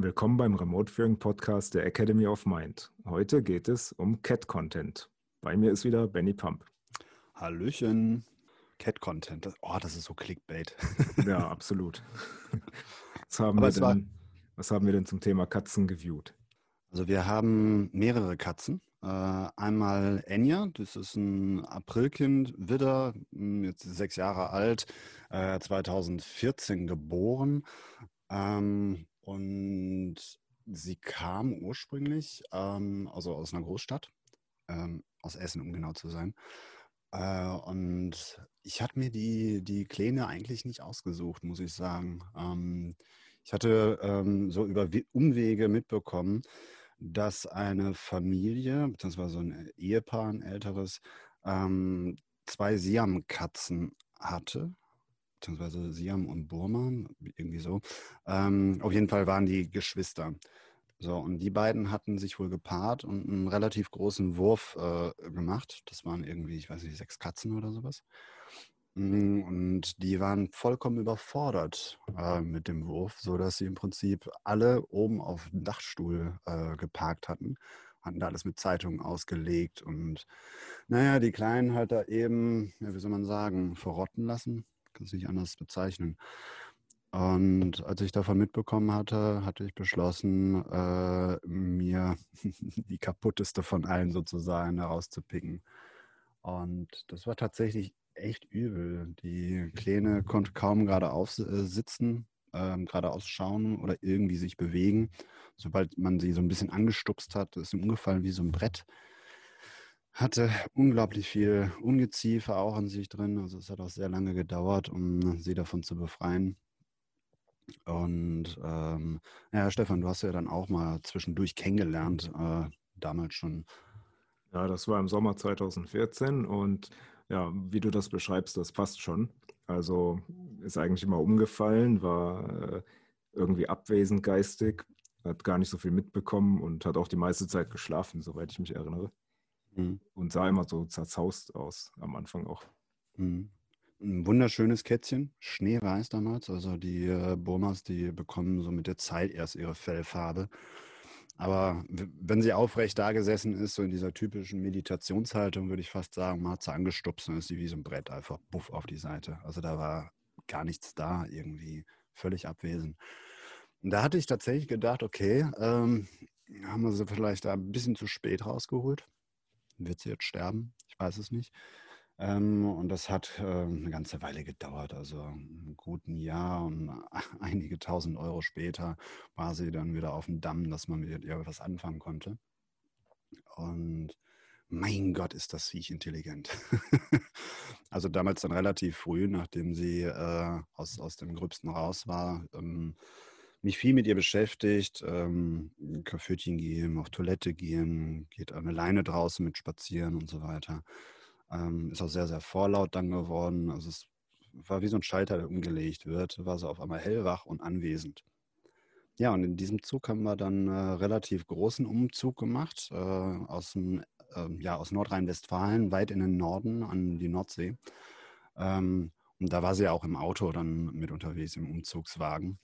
Willkommen beim Remote Führen Podcast der Academy of Mind. Heute geht es um Cat Content. Bei mir ist wieder Benny Pump. Hallöchen. Cat Content. Oh, das ist so Clickbait. Ja, absolut. Was haben, wir denn, was haben wir denn zum Thema Katzen geviewt? Also wir haben mehrere Katzen. Äh, einmal Enya, das ist ein Aprilkind, Widder, hm, jetzt sechs Jahre alt, äh, 2014 geboren. Ähm, und sie kam ursprünglich ähm, also aus einer Großstadt, ähm, aus Essen, um genau zu sein. Äh, und ich hatte mir die, die Kleine eigentlich nicht ausgesucht, muss ich sagen. Ähm, ich hatte ähm, so über Umwege mitbekommen, dass eine Familie, beziehungsweise ein Ehepaar, ein älteres, ähm, zwei Siam-Katzen hatte beziehungsweise Siam und Burman, irgendwie so. Ähm, auf jeden Fall waren die Geschwister. So, und die beiden hatten sich wohl gepaart und einen relativ großen Wurf äh, gemacht. Das waren irgendwie, ich weiß nicht, sechs Katzen oder sowas. Mm, und die waren vollkommen überfordert äh, mit dem Wurf, sodass sie im Prinzip alle oben auf dem Dachstuhl äh, geparkt hatten. Hatten da alles mit Zeitungen ausgelegt und naja, die Kleinen halt da eben, ja, wie soll man sagen, verrotten lassen kann es nicht anders bezeichnen. Und als ich davon mitbekommen hatte, hatte ich beschlossen, äh, mir die kaputteste von allen sozusagen herauszupicken. Und das war tatsächlich echt übel. Die Kleine konnte kaum geradeaus sitzen, äh, geradeaus schauen oder irgendwie sich bewegen. Sobald man sie so ein bisschen angestupst hat, ist sie umgefallen wie so ein Brett hatte unglaublich viel Ungeziefer auch an sich drin. Also es hat auch sehr lange gedauert, um sie davon zu befreien. Und ähm, ja, Stefan, du hast ja dann auch mal zwischendurch kennengelernt, äh, damals schon. Ja, das war im Sommer 2014 und ja, wie du das beschreibst, das passt schon. Also ist eigentlich immer umgefallen, war äh, irgendwie abwesend geistig, hat gar nicht so viel mitbekommen und hat auch die meiste Zeit geschlafen, soweit ich mich erinnere. Mhm. Und sah immer so zerzaust aus am Anfang auch. Mhm. Ein wunderschönes Kätzchen, schneeweiß damals. Also die äh, Burmas, die bekommen so mit der Zeit erst ihre Fellfarbe. Aber wenn sie aufrecht da gesessen ist, so in dieser typischen Meditationshaltung, würde ich fast sagen, man hat sie angestupst und ist sie wie so ein Brett einfach buff auf die Seite. Also da war gar nichts da, irgendwie völlig abwesend. Und da hatte ich tatsächlich gedacht, okay, ähm, haben wir sie vielleicht da ein bisschen zu spät rausgeholt wird sie jetzt sterben? Ich weiß es nicht. Ähm, und das hat äh, eine ganze Weile gedauert, also ein guten Jahr und einige tausend Euro später war sie dann wieder auf dem Damm, dass man mit ihr was anfangen konnte. Und mein Gott, ist das Viech intelligent. also damals dann relativ früh, nachdem sie äh, aus, aus dem Gröbsten raus war, ähm, mich viel mit ihr beschäftigt, ähm, Kaffeetchen gehen, auf Toilette gehen, geht an Leine draußen mit spazieren und so weiter. Ähm, ist auch sehr, sehr vorlaut dann geworden. Also es war wie so ein Schalter, der umgelegt wird, war so auf einmal hellwach und anwesend. Ja, und in diesem Zug haben wir dann äh, relativ großen Umzug gemacht, äh, aus, äh, ja, aus Nordrhein-Westfalen, weit in den Norden an die Nordsee. Ähm, und da war sie ja auch im Auto dann mit unterwegs, im Umzugswagen.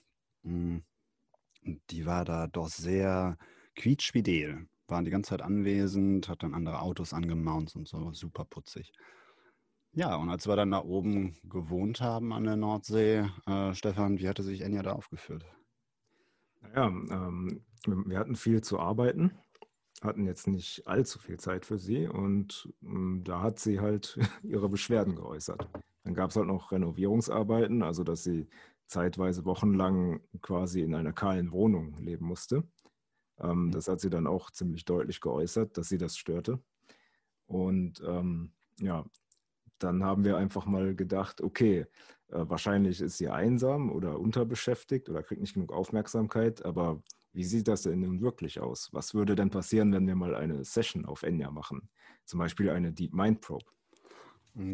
Hm. Die war da doch sehr quietschfidel. Waren die ganze Zeit anwesend, hat dann andere Autos angemaunt und so, super putzig. Ja, und als wir dann da oben gewohnt haben an der Nordsee, äh, Stefan, wie hatte sich Enya da aufgeführt? Naja, ähm, wir hatten viel zu arbeiten, hatten jetzt nicht allzu viel Zeit für sie und ähm, da hat sie halt ihre Beschwerden geäußert. Dann gab es halt noch Renovierungsarbeiten, also dass sie zeitweise wochenlang quasi in einer kahlen Wohnung leben musste. Ähm, mhm. das hat sie dann auch ziemlich deutlich geäußert, dass sie das störte. Und ähm, ja, dann haben wir einfach mal gedacht, okay, äh, wahrscheinlich ist sie einsam oder unterbeschäftigt oder kriegt nicht genug Aufmerksamkeit, aber wie sieht das denn nun wirklich aus? Was würde denn passieren, wenn wir mal eine Session auf Enya machen? Zum Beispiel eine Deep Mind Probe.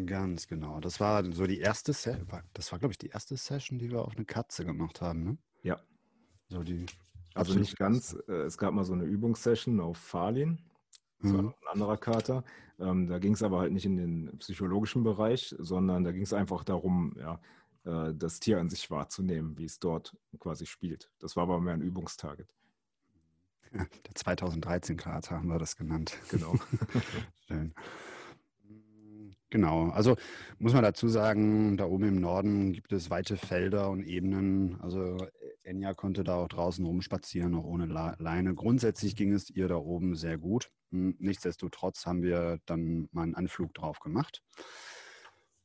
Ganz genau. Das war so die erste Session. Das war, glaube ich, die erste Session, die wir auf eine Katze gemacht haben, ne? Ja. So die also nicht ganz. Äh, es gab mal so eine Übungssession auf Falin. Das war mhm. ein anderer Kater. Ähm, da ging es aber halt nicht in den psychologischen Bereich, sondern da ging es einfach darum, ja, äh, das Tier an sich wahrzunehmen, wie es dort quasi spielt. Das war aber mehr ein Übungstarget. der 2013-Krater haben wir das genannt. Genau. Schön. Genau, also muss man dazu sagen, da oben im Norden gibt es weite Felder und Ebenen. Also Enya konnte da auch draußen rumspazieren, auch ohne Leine. Grundsätzlich ging es ihr da oben sehr gut. Hm, nichtsdestotrotz haben wir dann mal einen Anflug drauf gemacht.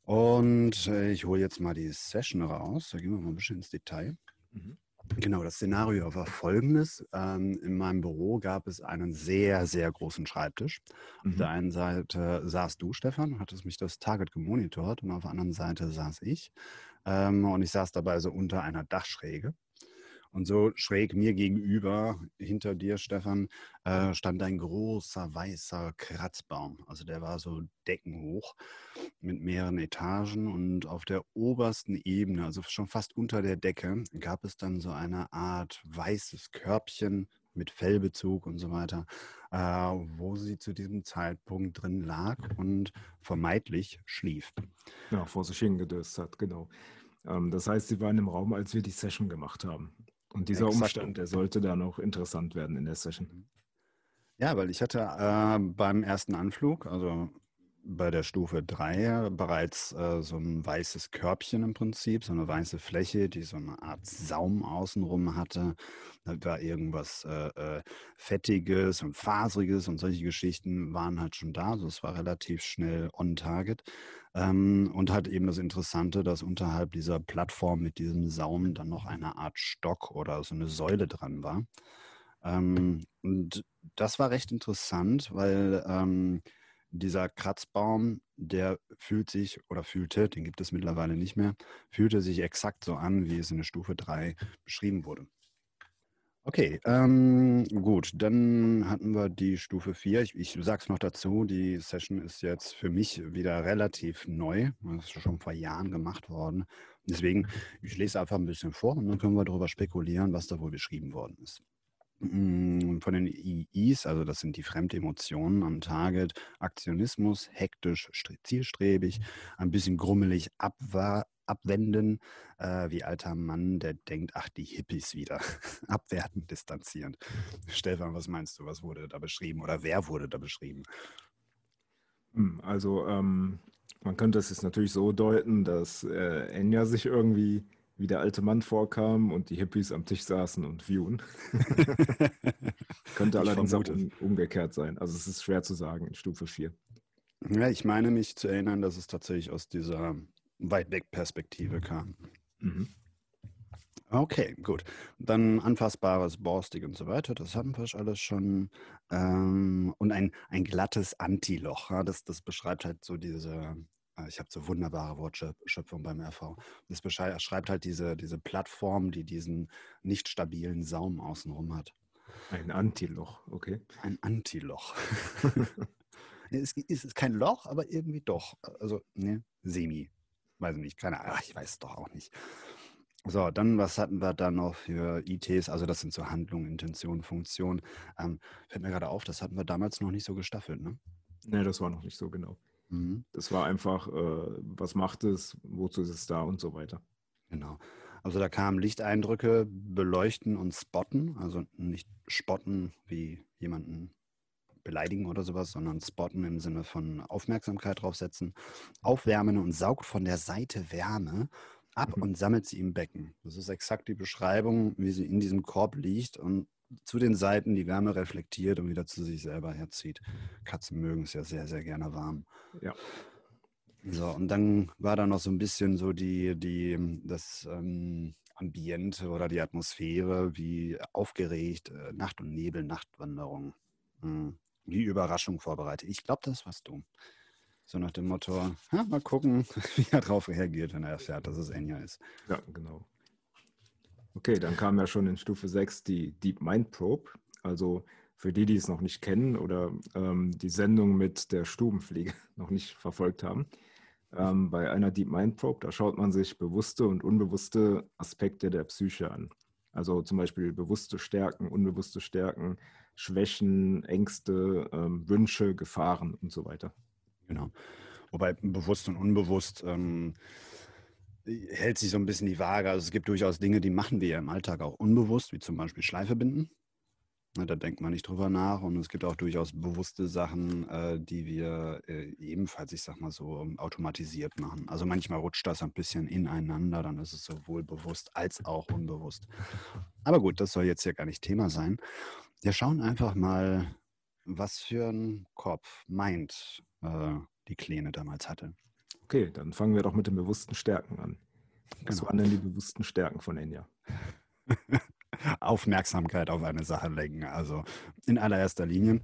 Und äh, ich hole jetzt mal die Session raus. Da gehen wir mal ein bisschen ins Detail. Mhm. Genau, das Szenario war folgendes. Ähm, in meinem Büro gab es einen sehr, sehr großen Schreibtisch. Mhm. Auf der einen Seite saß du, Stefan, hattest mich das Target gemonitort und auf der anderen Seite saß ich. Ähm, und ich saß dabei so unter einer Dachschräge. Und so schräg mir gegenüber, hinter dir, Stefan, äh, stand ein großer weißer Kratzbaum. Also der war so deckenhoch mit mehreren Etagen und auf der obersten Ebene, also schon fast unter der Decke, gab es dann so eine Art weißes Körbchen mit Fellbezug und so weiter, äh, wo sie zu diesem Zeitpunkt drin lag und vermeintlich schlief. Ja, vor sich hingedöst hat, genau. Ähm, das heißt, sie waren im Raum, als wir die Session gemacht haben. Und dieser Exakt. Umstand, der sollte dann auch interessant werden in der Session. Ja, weil ich hatte äh, beim ersten Anflug, also bei der Stufe 3 bereits äh, so ein weißes Körbchen im Prinzip, so eine weiße Fläche, die so eine Art Saum außenrum hatte. Da war irgendwas äh, äh, Fettiges und Faseriges und solche Geschichten waren halt schon da. Also es war relativ schnell on target. Ähm, und hat eben das Interessante, dass unterhalb dieser Plattform mit diesem Saum dann noch eine Art Stock oder so eine Säule dran war. Ähm, und das war recht interessant, weil ähm, dieser Kratzbaum, der fühlt sich oder fühlte, den gibt es mittlerweile nicht mehr, fühlte sich exakt so an, wie es in der Stufe 3 beschrieben wurde. Okay, ähm, gut, dann hatten wir die Stufe 4. Ich, ich sage es noch dazu, die Session ist jetzt für mich wieder relativ neu. Das ist schon vor Jahren gemacht worden. Deswegen, ich lese einfach ein bisschen vor und dann können wir darüber spekulieren, was da wohl beschrieben worden ist. Mm, von den IIs, also das sind die Fremdemotionen am Target, Aktionismus, hektisch, zielstrebig, ein bisschen grummelig, abwenden, äh, wie alter Mann, der denkt, ach, die Hippies wieder. Abwertend, distanzierend. Stefan, was meinst du, was wurde da beschrieben oder wer wurde da beschrieben? Hm, also ähm, man könnte es jetzt natürlich so deuten, dass äh, Enya sich irgendwie wie der alte Mann vorkam und die Hippies am Tisch saßen und viewen. Könnte allerdings auch um, umgekehrt sein. Also es ist schwer zu sagen in Stufe 4. Ja, ich meine mich zu erinnern, dass es tatsächlich aus dieser Weitweg-Perspektive kam. Mhm. Okay, gut. Dann anfassbares, borstig und so weiter, das haben wir alles schon. Ähm, und ein, ein glattes Antiloch, ja, das, das beschreibt halt so diese, ich habe so wunderbare Wortschöpfung beim RV. Das beschreibt halt diese, diese Plattform, die diesen nicht stabilen Saum außenrum hat. Ein Antiloch, okay. Ein Antiloch. es ist kein Loch, aber irgendwie doch. Also, ne, semi. Weiß ich nicht, keine Ahnung. Ich weiß es doch auch nicht. So, dann, was hatten wir da noch für ITs? Also, das sind so Handlungen, Intention, Funktion. Ähm, fällt mir gerade auf, das hatten wir damals noch nicht so gestaffelt, ne? Ne, das war noch nicht so genau. Mhm. Das war einfach, äh, was macht es, wozu ist es da und so weiter. Genau. Also da kamen Lichteindrücke, beleuchten und spotten, also nicht spotten wie jemanden beleidigen oder sowas, sondern spotten im Sinne von Aufmerksamkeit draufsetzen, aufwärmen und saugt von der Seite Wärme ab mhm. und sammelt sie im Becken. Das ist exakt die Beschreibung, wie sie in diesem Korb liegt und zu den Seiten die Wärme reflektiert und wieder zu sich selber herzieht. Katzen mögen es ja sehr, sehr gerne warm. Ja. So, und dann war da noch so ein bisschen so die, die, das ähm, Ambiente oder die Atmosphäre, wie aufgeregt, äh, Nacht- und Nebel, Nachtwanderung. Hm. Wie Überraschung vorbereitet. Ich glaube, das warst du. So nach dem Motto, mal gucken, wie er darauf reagiert, wenn er erfährt, dass es Enya ist. Ja, genau. Okay, dann kam ja schon in Stufe 6 die Deep Mind Probe. Also für die, die es noch nicht kennen oder ähm, die Sendung mit der Stubenfliege noch nicht verfolgt haben. Ähm, bei einer Deep Mind Probe, da schaut man sich bewusste und unbewusste Aspekte der Psyche an. Also zum Beispiel bewusste Stärken, unbewusste Stärken, Schwächen, Ängste, ähm, Wünsche, Gefahren und so weiter. Genau. Wobei bewusst und unbewusst ähm, hält sich so ein bisschen die Waage. Also es gibt durchaus Dinge, die machen wir ja im Alltag auch unbewusst, wie zum Beispiel Schleife binden. Da denkt man nicht drüber nach. Und es gibt auch durchaus bewusste Sachen, äh, die wir äh, ebenfalls, ich sag mal so, automatisiert machen. Also manchmal rutscht das ein bisschen ineinander, dann ist es sowohl bewusst als auch unbewusst. Aber gut, das soll jetzt ja gar nicht Thema sein. Wir schauen einfach mal, was für ein Kopf meint äh, die Kleine damals hatte. Okay, dann fangen wir doch mit den bewussten Stärken an. Was genau. waren denn die bewussten Stärken von Enya? Aufmerksamkeit auf eine Sache lenken. Also in allererster Linie.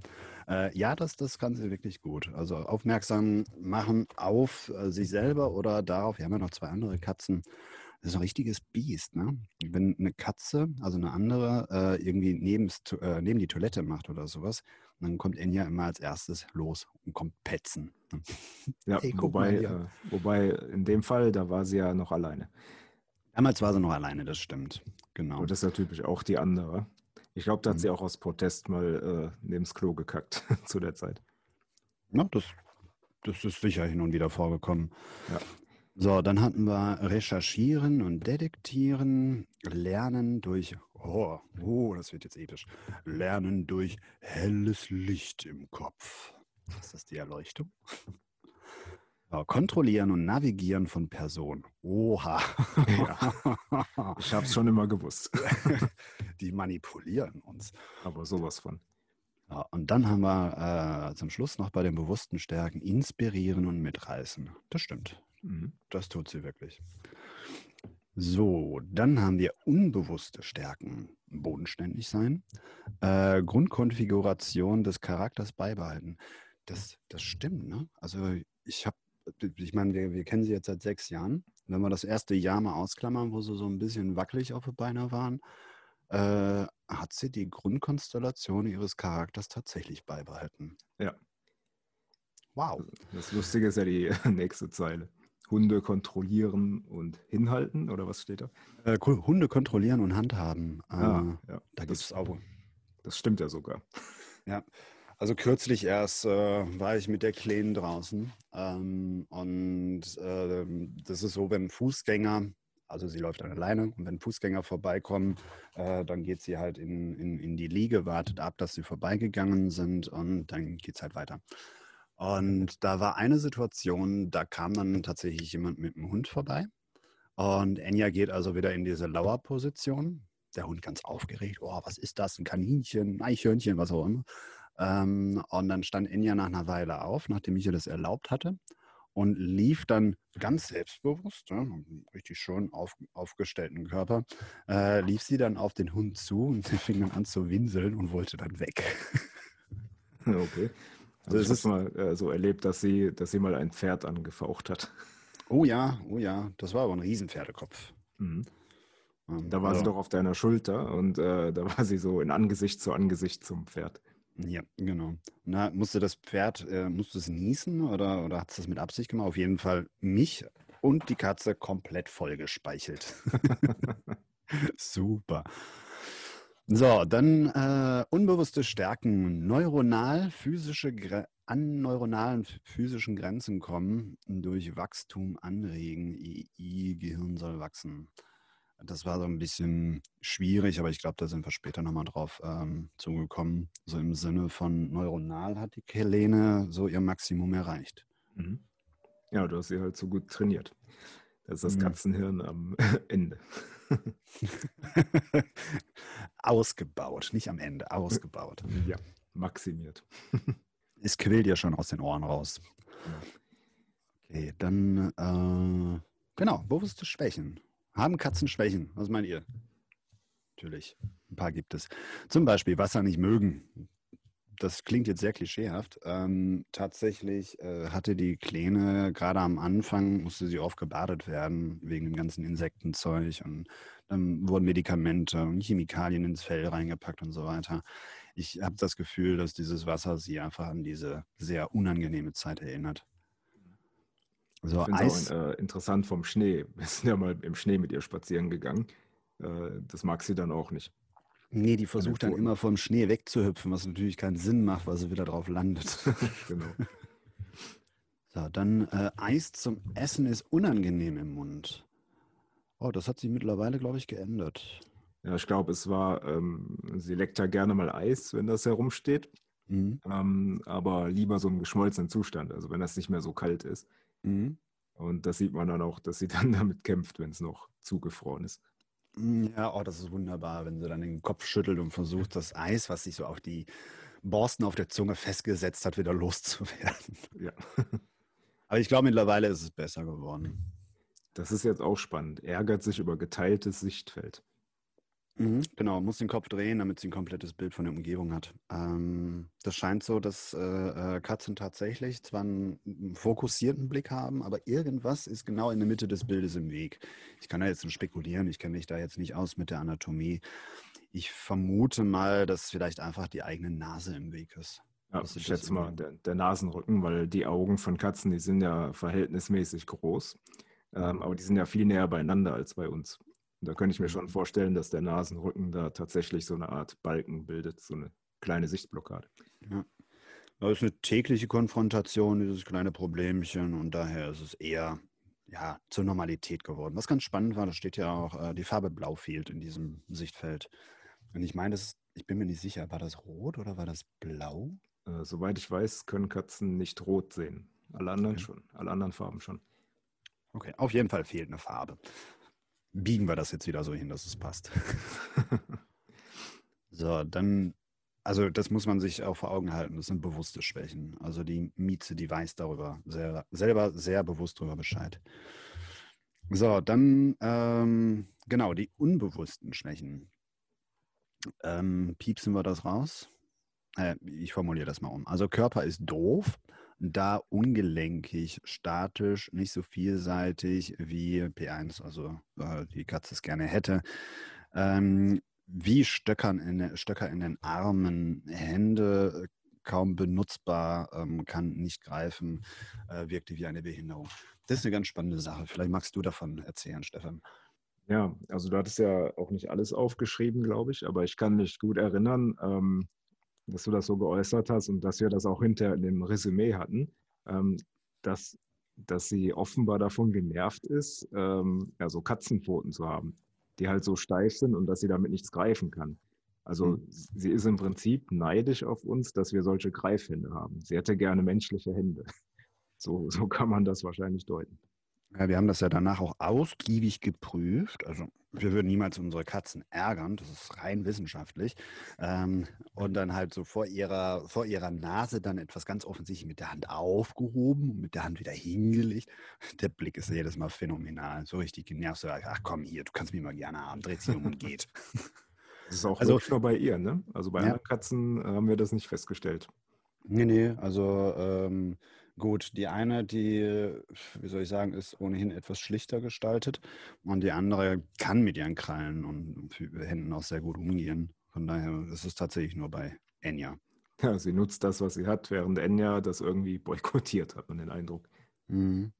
Äh, ja, das, das kann sie wirklich gut. Also aufmerksam machen auf äh, sich selber oder darauf. Wir haben ja noch zwei andere Katzen. Das ist ein richtiges Biest, ne? Wenn eine Katze, also eine andere, äh, irgendwie neben, äh, neben die Toilette macht oder sowas, dann kommt Enya immer als erstes los und kommt petzen. Ja, hey, wobei, äh, wobei in dem Fall, da war sie ja noch alleine. Damals war sie noch alleine, das stimmt. Genau. Und das ist ja typisch auch die andere. Ich glaube, da hat mhm. sie auch aus Protest mal äh, neben das Klo gekackt zu der Zeit. Ja, das, das ist sicher hin und wieder vorgekommen. Ja. So, dann hatten wir Recherchieren und Detektieren, Lernen durch, oh, oh, das wird jetzt episch, Lernen durch helles Licht im Kopf. Ist das die Erleuchtung? Kontrollieren und Navigieren von Personen. Oha. Ja. Ich habe es schon immer gewusst. Die manipulieren uns. Aber sowas von. Ja, und dann haben wir äh, zum Schluss noch bei den bewussten Stärken inspirieren und mitreißen. Das stimmt. Mhm. Das tut sie wirklich. So, dann haben wir unbewusste Stärken. Bodenständig sein. Äh, Grundkonfiguration des Charakters beibehalten. Das, das stimmt, ne? Also ich habe ich meine, wir, wir kennen sie jetzt seit sechs Jahren. Wenn wir das erste Jahr mal ausklammern, wo sie so ein bisschen wackelig auf die Beine waren, äh, hat sie die Grundkonstellation ihres Charakters tatsächlich beibehalten. Ja. Wow. Das Lustige ist ja die nächste Zeile. Hunde kontrollieren und hinhalten, oder was steht da? Äh, Hunde kontrollieren und handhaben. Äh, ah, ja. Da gibt es auch. Das stimmt ja sogar. Ja. Also kürzlich erst äh, war ich mit der Kleinen draußen ähm, und äh, das ist so, wenn Fußgänger, also sie läuft dann alleine und wenn Fußgänger vorbeikommen, äh, dann geht sie halt in, in, in die Liege, wartet ab, dass sie vorbeigegangen sind und dann geht es halt weiter. Und da war eine Situation, da kam dann tatsächlich jemand mit dem Hund vorbei und Enya geht also wieder in diese Lauerposition. Der Hund ganz aufgeregt, oh, was ist das, ein Kaninchen, ein Eichhörnchen, was auch immer. Ähm, und dann stand Enya nach einer Weile auf, nachdem ich ihr das erlaubt hatte, und lief dann ganz selbstbewusst, ja, richtig schön auf, aufgestellten Körper, äh, lief sie dann auf den Hund zu und sie fing dann an zu winseln und wollte dann weg. Okay. Also das ich habe mal äh, so erlebt, dass sie, dass sie mal ein Pferd angefaucht hat. Oh ja, oh ja, das war aber ein Riesenpferdekopf. Mhm. Ähm, da war also, sie doch auf deiner Schulter und äh, da war sie so in Angesicht zu Angesicht zum Pferd. Ja, genau. Na, musste das Pferd, äh, musste es niesen oder, oder hat es das mit Absicht gemacht? Auf jeden Fall mich und die Katze komplett vollgespeichelt. Super. So, dann äh, unbewusste Stärken. Neuronal, physische an neuronalen physischen Grenzen kommen, durch Wachstum anregen. II, Gehirn soll wachsen. Das war so ein bisschen schwierig, aber ich glaube, da sind wir später nochmal drauf ähm, zugekommen. So im Sinne von neuronal hat die Helene so ihr Maximum erreicht. Mhm. Ja, du hast sie halt so gut trainiert. Das ist das mhm. Katzenhirn am Ende. ausgebaut, nicht am Ende, ausgebaut. Ja, maximiert. es quillt ja schon aus den Ohren raus. Okay, dann, äh, genau, bewusste Schwächen. Haben Katzen Schwächen? Was meint ihr? Natürlich, ein paar gibt es. Zum Beispiel Wasser nicht mögen. Das klingt jetzt sehr klischeehaft. Ähm, tatsächlich äh, hatte die Kleine gerade am Anfang, musste sie oft gebadet werden, wegen dem ganzen Insektenzeug. Und dann wurden Medikamente und Chemikalien ins Fell reingepackt und so weiter. Ich habe das Gefühl, dass dieses Wasser sie einfach an diese sehr unangenehme Zeit erinnert. So, ich es auch äh, interessant vom Schnee. Wir sind ja mal im Schnee mit ihr spazieren gegangen. Äh, das mag sie dann auch nicht. Nee, die versucht dann immer vom Schnee wegzuhüpfen, was natürlich keinen Sinn macht, weil sie wieder drauf landet. genau. So, dann äh, Eis zum Essen ist unangenehm im Mund. Oh, das hat sich mittlerweile, glaube ich, geändert. Ja, ich glaube, es war, ähm, sie leckt ja gerne mal Eis, wenn das herumsteht. Mhm. Ähm, aber lieber so im geschmolzenen Zustand, also wenn das nicht mehr so kalt ist. Mhm. Und das sieht man dann auch, dass sie dann damit kämpft, wenn es noch zugefroren ist. Mm, ja, oh, das ist wunderbar, wenn sie dann den Kopf schüttelt und versucht, das Eis, was sich so auf die Borsten auf der Zunge festgesetzt hat, wieder loszuwerden. Ja. Aber ich glaube, mittlerweile ist es besser geworden. Das ist jetzt auch spannend. Ärgert sich über geteiltes Sichtfeld. Mhm, genau, muss den Kopf drehen, damit sie ein komplettes Bild von der Umgebung hat. Ähm, das scheint so, dass äh, äh Katzen tatsächlich zwar einen fokussierten Blick haben, aber irgendwas ist genau in der Mitte des Bildes im Weg. Ich kann da jetzt nur spekulieren, ich kenne mich da jetzt nicht aus mit der Anatomie. Ich vermute mal, dass vielleicht einfach die eigene Nase im Weg ist. Ja, ich schätze mal, der, der, Nasenrücken, weil die Augen von Katzen, die sind ja verhältnismäßig groß, ähm, aber die sind ja viel näher beieinander als bei uns. Und da könnte ich mir schon vorstellen, dass der Nasenrücken da tatsächlich so eine Art Balken bildet, so eine kleine Sichtblockade. Ja. Das ist eine tägliche Konfrontation, dieses kleine Problemchen, und daher ist es eher ja, zur Normalität geworden. Was ganz spannend war, da steht ja auch, äh, die Farbe Blau fehlt in diesem Sichtfeld. Und ich meine, das, ich bin mir nicht sicher, war das rot oder war das blau? Äh, soweit ich weiß, können Katzen nicht rot sehen. Alle anderen okay. schon, alle anderen Farben schon. Okay, auf jeden Fall fehlt eine Farbe biegen wir das jetzt wieder so hin, dass es passt. so, dann, also das muss man sich auch vor Augen halten. Das sind bewusste Schwächen. Also die Mieze, die weiß darüber sehr, selber sehr bewusst darüber Bescheid. So, dann, ähm, genau, die unbewussten Schwächen. Ähm, piepsen wir das raus? Äh, ich formuliere das mal um. Also Körper ist doof, da ungelenkig, statisch, nicht so vielseitig wie P1, also äh, die Katze es gerne hätte. Ähm, wie Stöckern in, Stöcker in den Armen, Hände kaum benutzbar, ähm, kann nicht greifen, äh, wirkte wie eine Behinderung. Das ist eine ganz spannende Sache. Vielleicht magst du davon erzählen, Stefan. Ja, also du hattest ja auch nicht alles aufgeschrieben, glaube ich, aber ich kann mich gut erinnern, ähm, dass du das so geäußert hast und dass wir das auch hinter in dem Resümee hatten, ähm, dass, dass sie offenbar davon genervt ist, ähm, ja, so Katzenpfoten zu haben, die halt so steif sind und dass sie damit nichts greifen kann. Also mhm. sie ist im Prinzip neidisch auf uns, dass wir solche Greifhände haben. Sie hätte gerne menschliche Hände. So, so kann man das wahrscheinlich deuten. Ja, wir haben das ja danach auch ausgiebig geprüft. Also wir würden niemals unsere Katzen ärgern, das ist rein wissenschaftlich. Ähm, und dann halt so vor ihrer, vor ihrer Nase dann etwas ganz offensichtlich mit der Hand aufgehoben und mit der Hand wieder hingelegt. Der Blick ist jedes Mal phänomenal. So richtig genervt. Ach komm hier, du kannst mich mal gerne haben. Dreht sich um und geht. Das ist auch also, nur bei ihr, ne? Also bei ja. anderen Katzen haben wir das nicht festgestellt. Nee, nee, also ähm, Gut, die eine, die, wie soll ich sagen, ist ohnehin etwas schlichter gestaltet und die andere kann mit ihren Krallen und Händen auch sehr gut umgehen. Von daher ist es tatsächlich nur bei Enya. Ja, sie nutzt das, was sie hat, während Enya das irgendwie boykottiert, hat man den Eindruck. Mhm.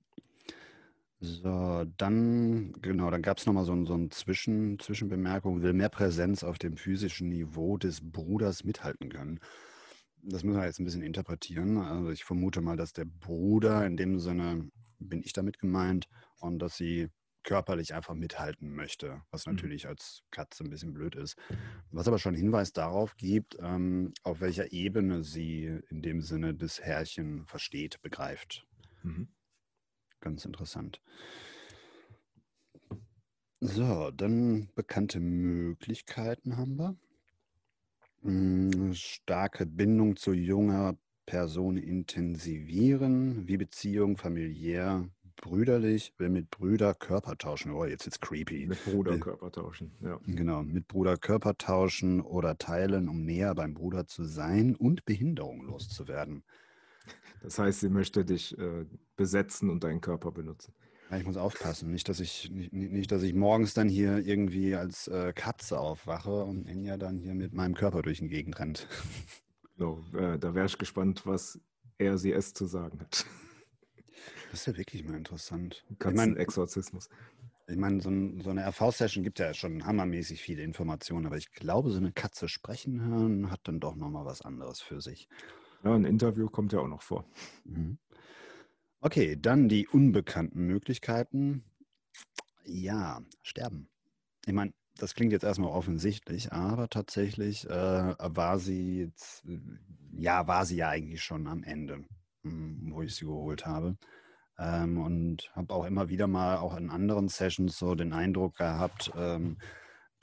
So, dann, genau, dann gab es nochmal so, so eine Zwischen, Zwischenbemerkung, will mehr Präsenz auf dem physischen Niveau des Bruders mithalten können das müssen wir jetzt ein bisschen interpretieren. Also ich vermute mal, dass der Bruder in dem Sinne, bin ich damit gemeint, und dass sie körperlich einfach mithalten möchte, was mhm. natürlich als Katze ein bisschen blöd ist. Was aber schon Hinweis darauf gibt, ähm, auf welcher Ebene sie in dem Sinne des Herrchen versteht, begreift. Mhm. Ganz interessant. So, dann bekannte Möglichkeiten haben wir. Hm, starke Bindung zu junger Person intensivieren, wie Beziehung, familiär, brüderlich, will mit Brüder Körper tauschen. Oh, jetzt ist creepy. Mit Bruder Körper tauschen, ja. Genau, mit Bruder Körper tauschen oder teilen, um näher beim Bruder zu sein und Behinderung loszuwerden. Das heißt, sie möchte dich äh, besetzen und deinen Körper benutzen. Ja, ich muss aufpassen, nicht dass ich, nicht, nicht, dass ich morgens dann hier irgendwie als äh, Katze aufwache und Enya dann hier mit meinem Körper durch die Gegend rennt. So, äh, da wäre ich gespannt, was er sie es zu sagen hat. Das ist ja wirklich mal interessant. Katzenexorzismus. Ich meine, so, ein, so, eine RV-Session gibt ja schon hammermäßig viele Informationen, aber ich glaube, so eine Katze sprechen hören hat dann doch nochmal was anderes für sich. Ja, ein Interview kommt ja auch noch vor. Mhm. Okay, dann die unbekannten Möglichkeiten. Ja, sterben. Ich meine, das klingt jetzt erstmal offensichtlich, aber tatsächlich äh, war sie jetzt, ja, war sie ja eigentlich schon am Ende, hm, wo ich sie geholt habe. Ähm, und habe auch immer wieder mal auch in anderen Sessions so den Eindruck gehabt, ähm,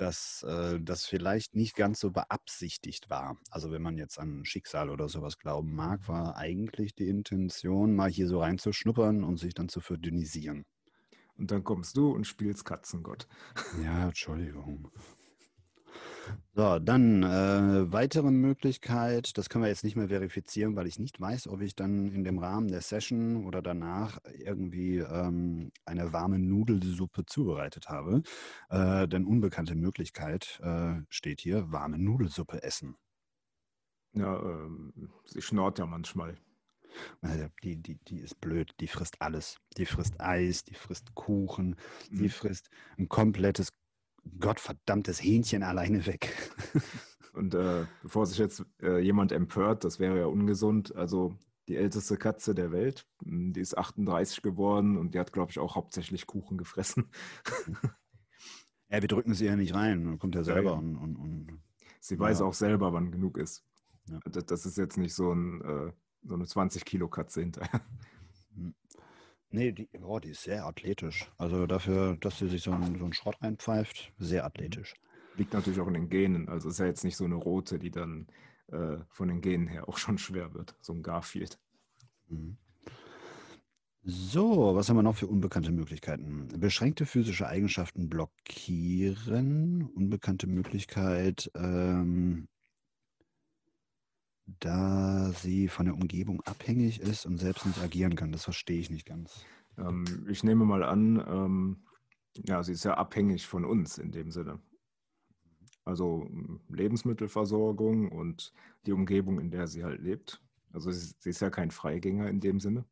dass äh, das vielleicht nicht ganz so beabsichtigt war. Also wenn man jetzt an Schicksal oder sowas glauben mag, war eigentlich die Intention, mal hier so reinzuschnuppern und sich dann zu verdünnisieren. Und dann kommst du und spielst Katzengott. Ja, Entschuldigung. So, dann äh, weitere Möglichkeit, das können wir jetzt nicht mehr verifizieren, weil ich nicht weiß, ob ich dann in dem Rahmen der Session oder danach irgendwie ähm, eine warme Nudelsuppe zubereitet habe. Äh, denn unbekannte Möglichkeit äh, steht hier, warme Nudelsuppe essen. Ja, ähm, sie schnort ja manchmal. Die, die, die ist blöd, die frisst alles. Die frisst Eis, die frisst Kuchen, die mhm. frisst ein komplettes gottverdammtes Hähnchen alleine weg. Und äh, bevor sich jetzt äh, jemand empört, das wäre ja ungesund. Also die älteste Katze der Welt, hm, die ist 38 geworden und die hat, glaube ich, auch hauptsächlich Kuchen gefressen. ja, wir drücken sie ja nicht rein, kommt ja selber. Ja, Und, und, und, sie ja. weiß auch selber, wann genug ist. Ja. Das, das, ist jetzt nicht so, ein, äh, so eine 20 Kilo Katze hinterher. Nee, die, oh, die ist sehr athletisch. Also dafür, dass sie sich so einen, so einen Schrott reinpfeift, sehr athletisch. Liegt natürlich auch in den Genen. Also ist ja jetzt nicht so eine rote, die dann äh, von den Genen her auch schon schwer wird. So ein Garfield. Mhm. So, was haben wir noch für unbekannte Möglichkeiten? Beschränkte physische Eigenschaften blockieren. Unbekannte Möglichkeit, ähm, da sie von der Umgebung abhängig ist und selbst nicht agieren kann. Das verstehe ich nicht ganz. Ähm, ich nehme mal an, ähm, ja, sie ist ja abhängig von uns in dem Sinne. Also hm, Lebensmittelversorgung und die Umgebung, in der sie halt lebt. Also sie, sie ist ja kein Freigänger in dem Sinne.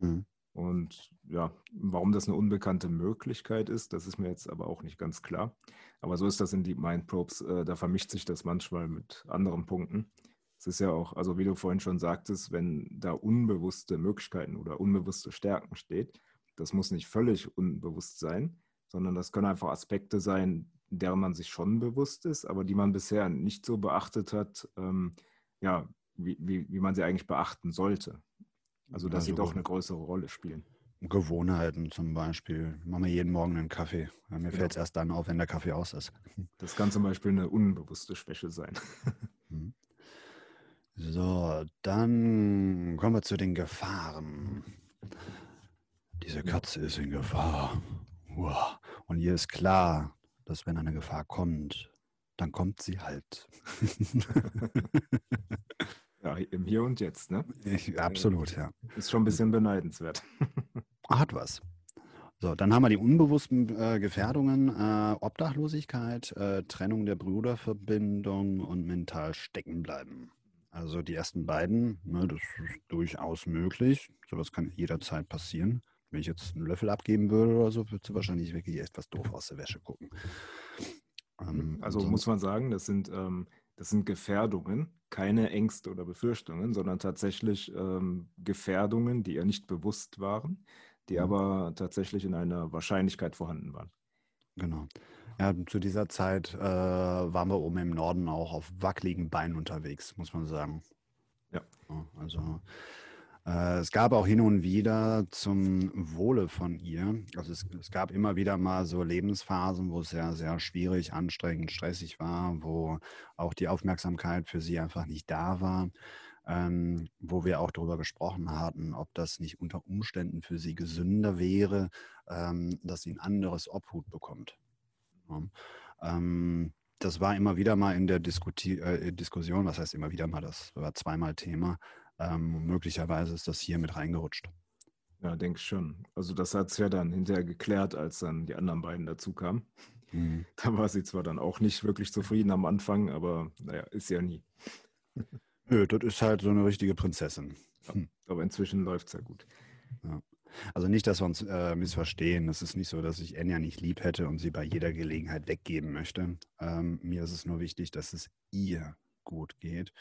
Mhm. Und ja, warum das eine unbekannte Möglichkeit ist, das ist mir jetzt aber auch nicht ganz klar. Aber so ist das in Deep Mind Probes. Äh, da vermischt sich das manchmal mit anderen Punkten. Es ist ja auch, also wie du vorhin schon sagtest, wenn da unbewusste Möglichkeiten oder unbewusste Stärken steht, das muss nicht völlig unbewusst sein, sondern das können einfach Aspekte sein, deren man sich schon bewusst ist, aber die man bisher nicht so beachtet hat, ähm, ja, wie, wie, wie man sie eigentlich beachten sollte. Also dass also, sie doch eine größere Rolle spielen. Gewohnheiten zum Beispiel. Ich mache mir jeden Morgen einen Kaffee. Mir genau. fällt es erst dann auf, wenn der Kaffee aus ist. Das kann zum Beispiel eine unbewusste Schwäche sein. So, dann kommen wir zu den Gefahren. Diese Katze ist in Gefahr. Und hier ist klar, dass wenn eine Gefahr kommt, dann kommt sie halt. ja, im Hier und Jetzt, ne? Ich, absolut, ja. Ist schon ein bisschen beneidenswert. Hat was. So, dann haben wir die unbewussten äh, Gefährdungen, äh, Obdachlosigkeit, äh, Trennung der Bruderverbindung und mental stecken bleiben. Also die ersten beiden, ne, das ist durchaus möglich. Sowas kann jederzeit passieren. Wenn ich jetzt einen Löffel abgeben würde oder so, würde sie wahrscheinlich wirklich etwas doof aus der Wäsche gucken. Ähm, also muss man sagen, das sind, ähm, das sind Gefährdungen, keine Ängste oder Befürchtungen, sondern tatsächlich ähm, Gefährdungen, die ihr nicht bewusst waren, die mhm. aber tatsächlich in einer Wahrscheinlichkeit vorhanden waren. Genau. Ja, zu dieser Zeit äh, waren wir oben im Norden auch auf wackeligen Beinen unterwegs, muss man sagen. Ja. Also äh, es gab auch hin und wieder zum Wohle von ihr, also es, es, gab immer wieder mal so Lebensphasen, wo es sehr, sehr schwierig, anstrengend, stressig war, wo auch die Aufmerksamkeit für sie einfach nicht da war. Ähm, wo wir auch darüber gesprochen hatten, ob das nicht unter Umständen für sie gesünder wäre, ähm, dass sie ein anderes Obhut bekommt. Ähm, das war immer wieder mal in der Diskuti äh, Diskussion, was heißt immer wieder mal, das war zweimal Thema. Ähm, möglicherweise ist das hier mit reingerutscht. Ja, denke ich schon. Also das hat es ja dann hinterher geklärt, als dann die anderen beiden dazu kamen. Mhm. Da war sie zwar dann auch nicht wirklich zufrieden am Anfang, aber naja, ist ja nie. Nö, das ist halt so eine richtige Prinzessin. Ja, aber inzwischen läuft es ja gut. Ja. Also nicht, dass wir uns äh, missverstehen. Es ist nicht so, dass ich Enya nicht lieb hätte und sie bei jeder Gelegenheit weggeben möchte. Ähm, mir ist es nur wichtig, dass es ihr gut geht.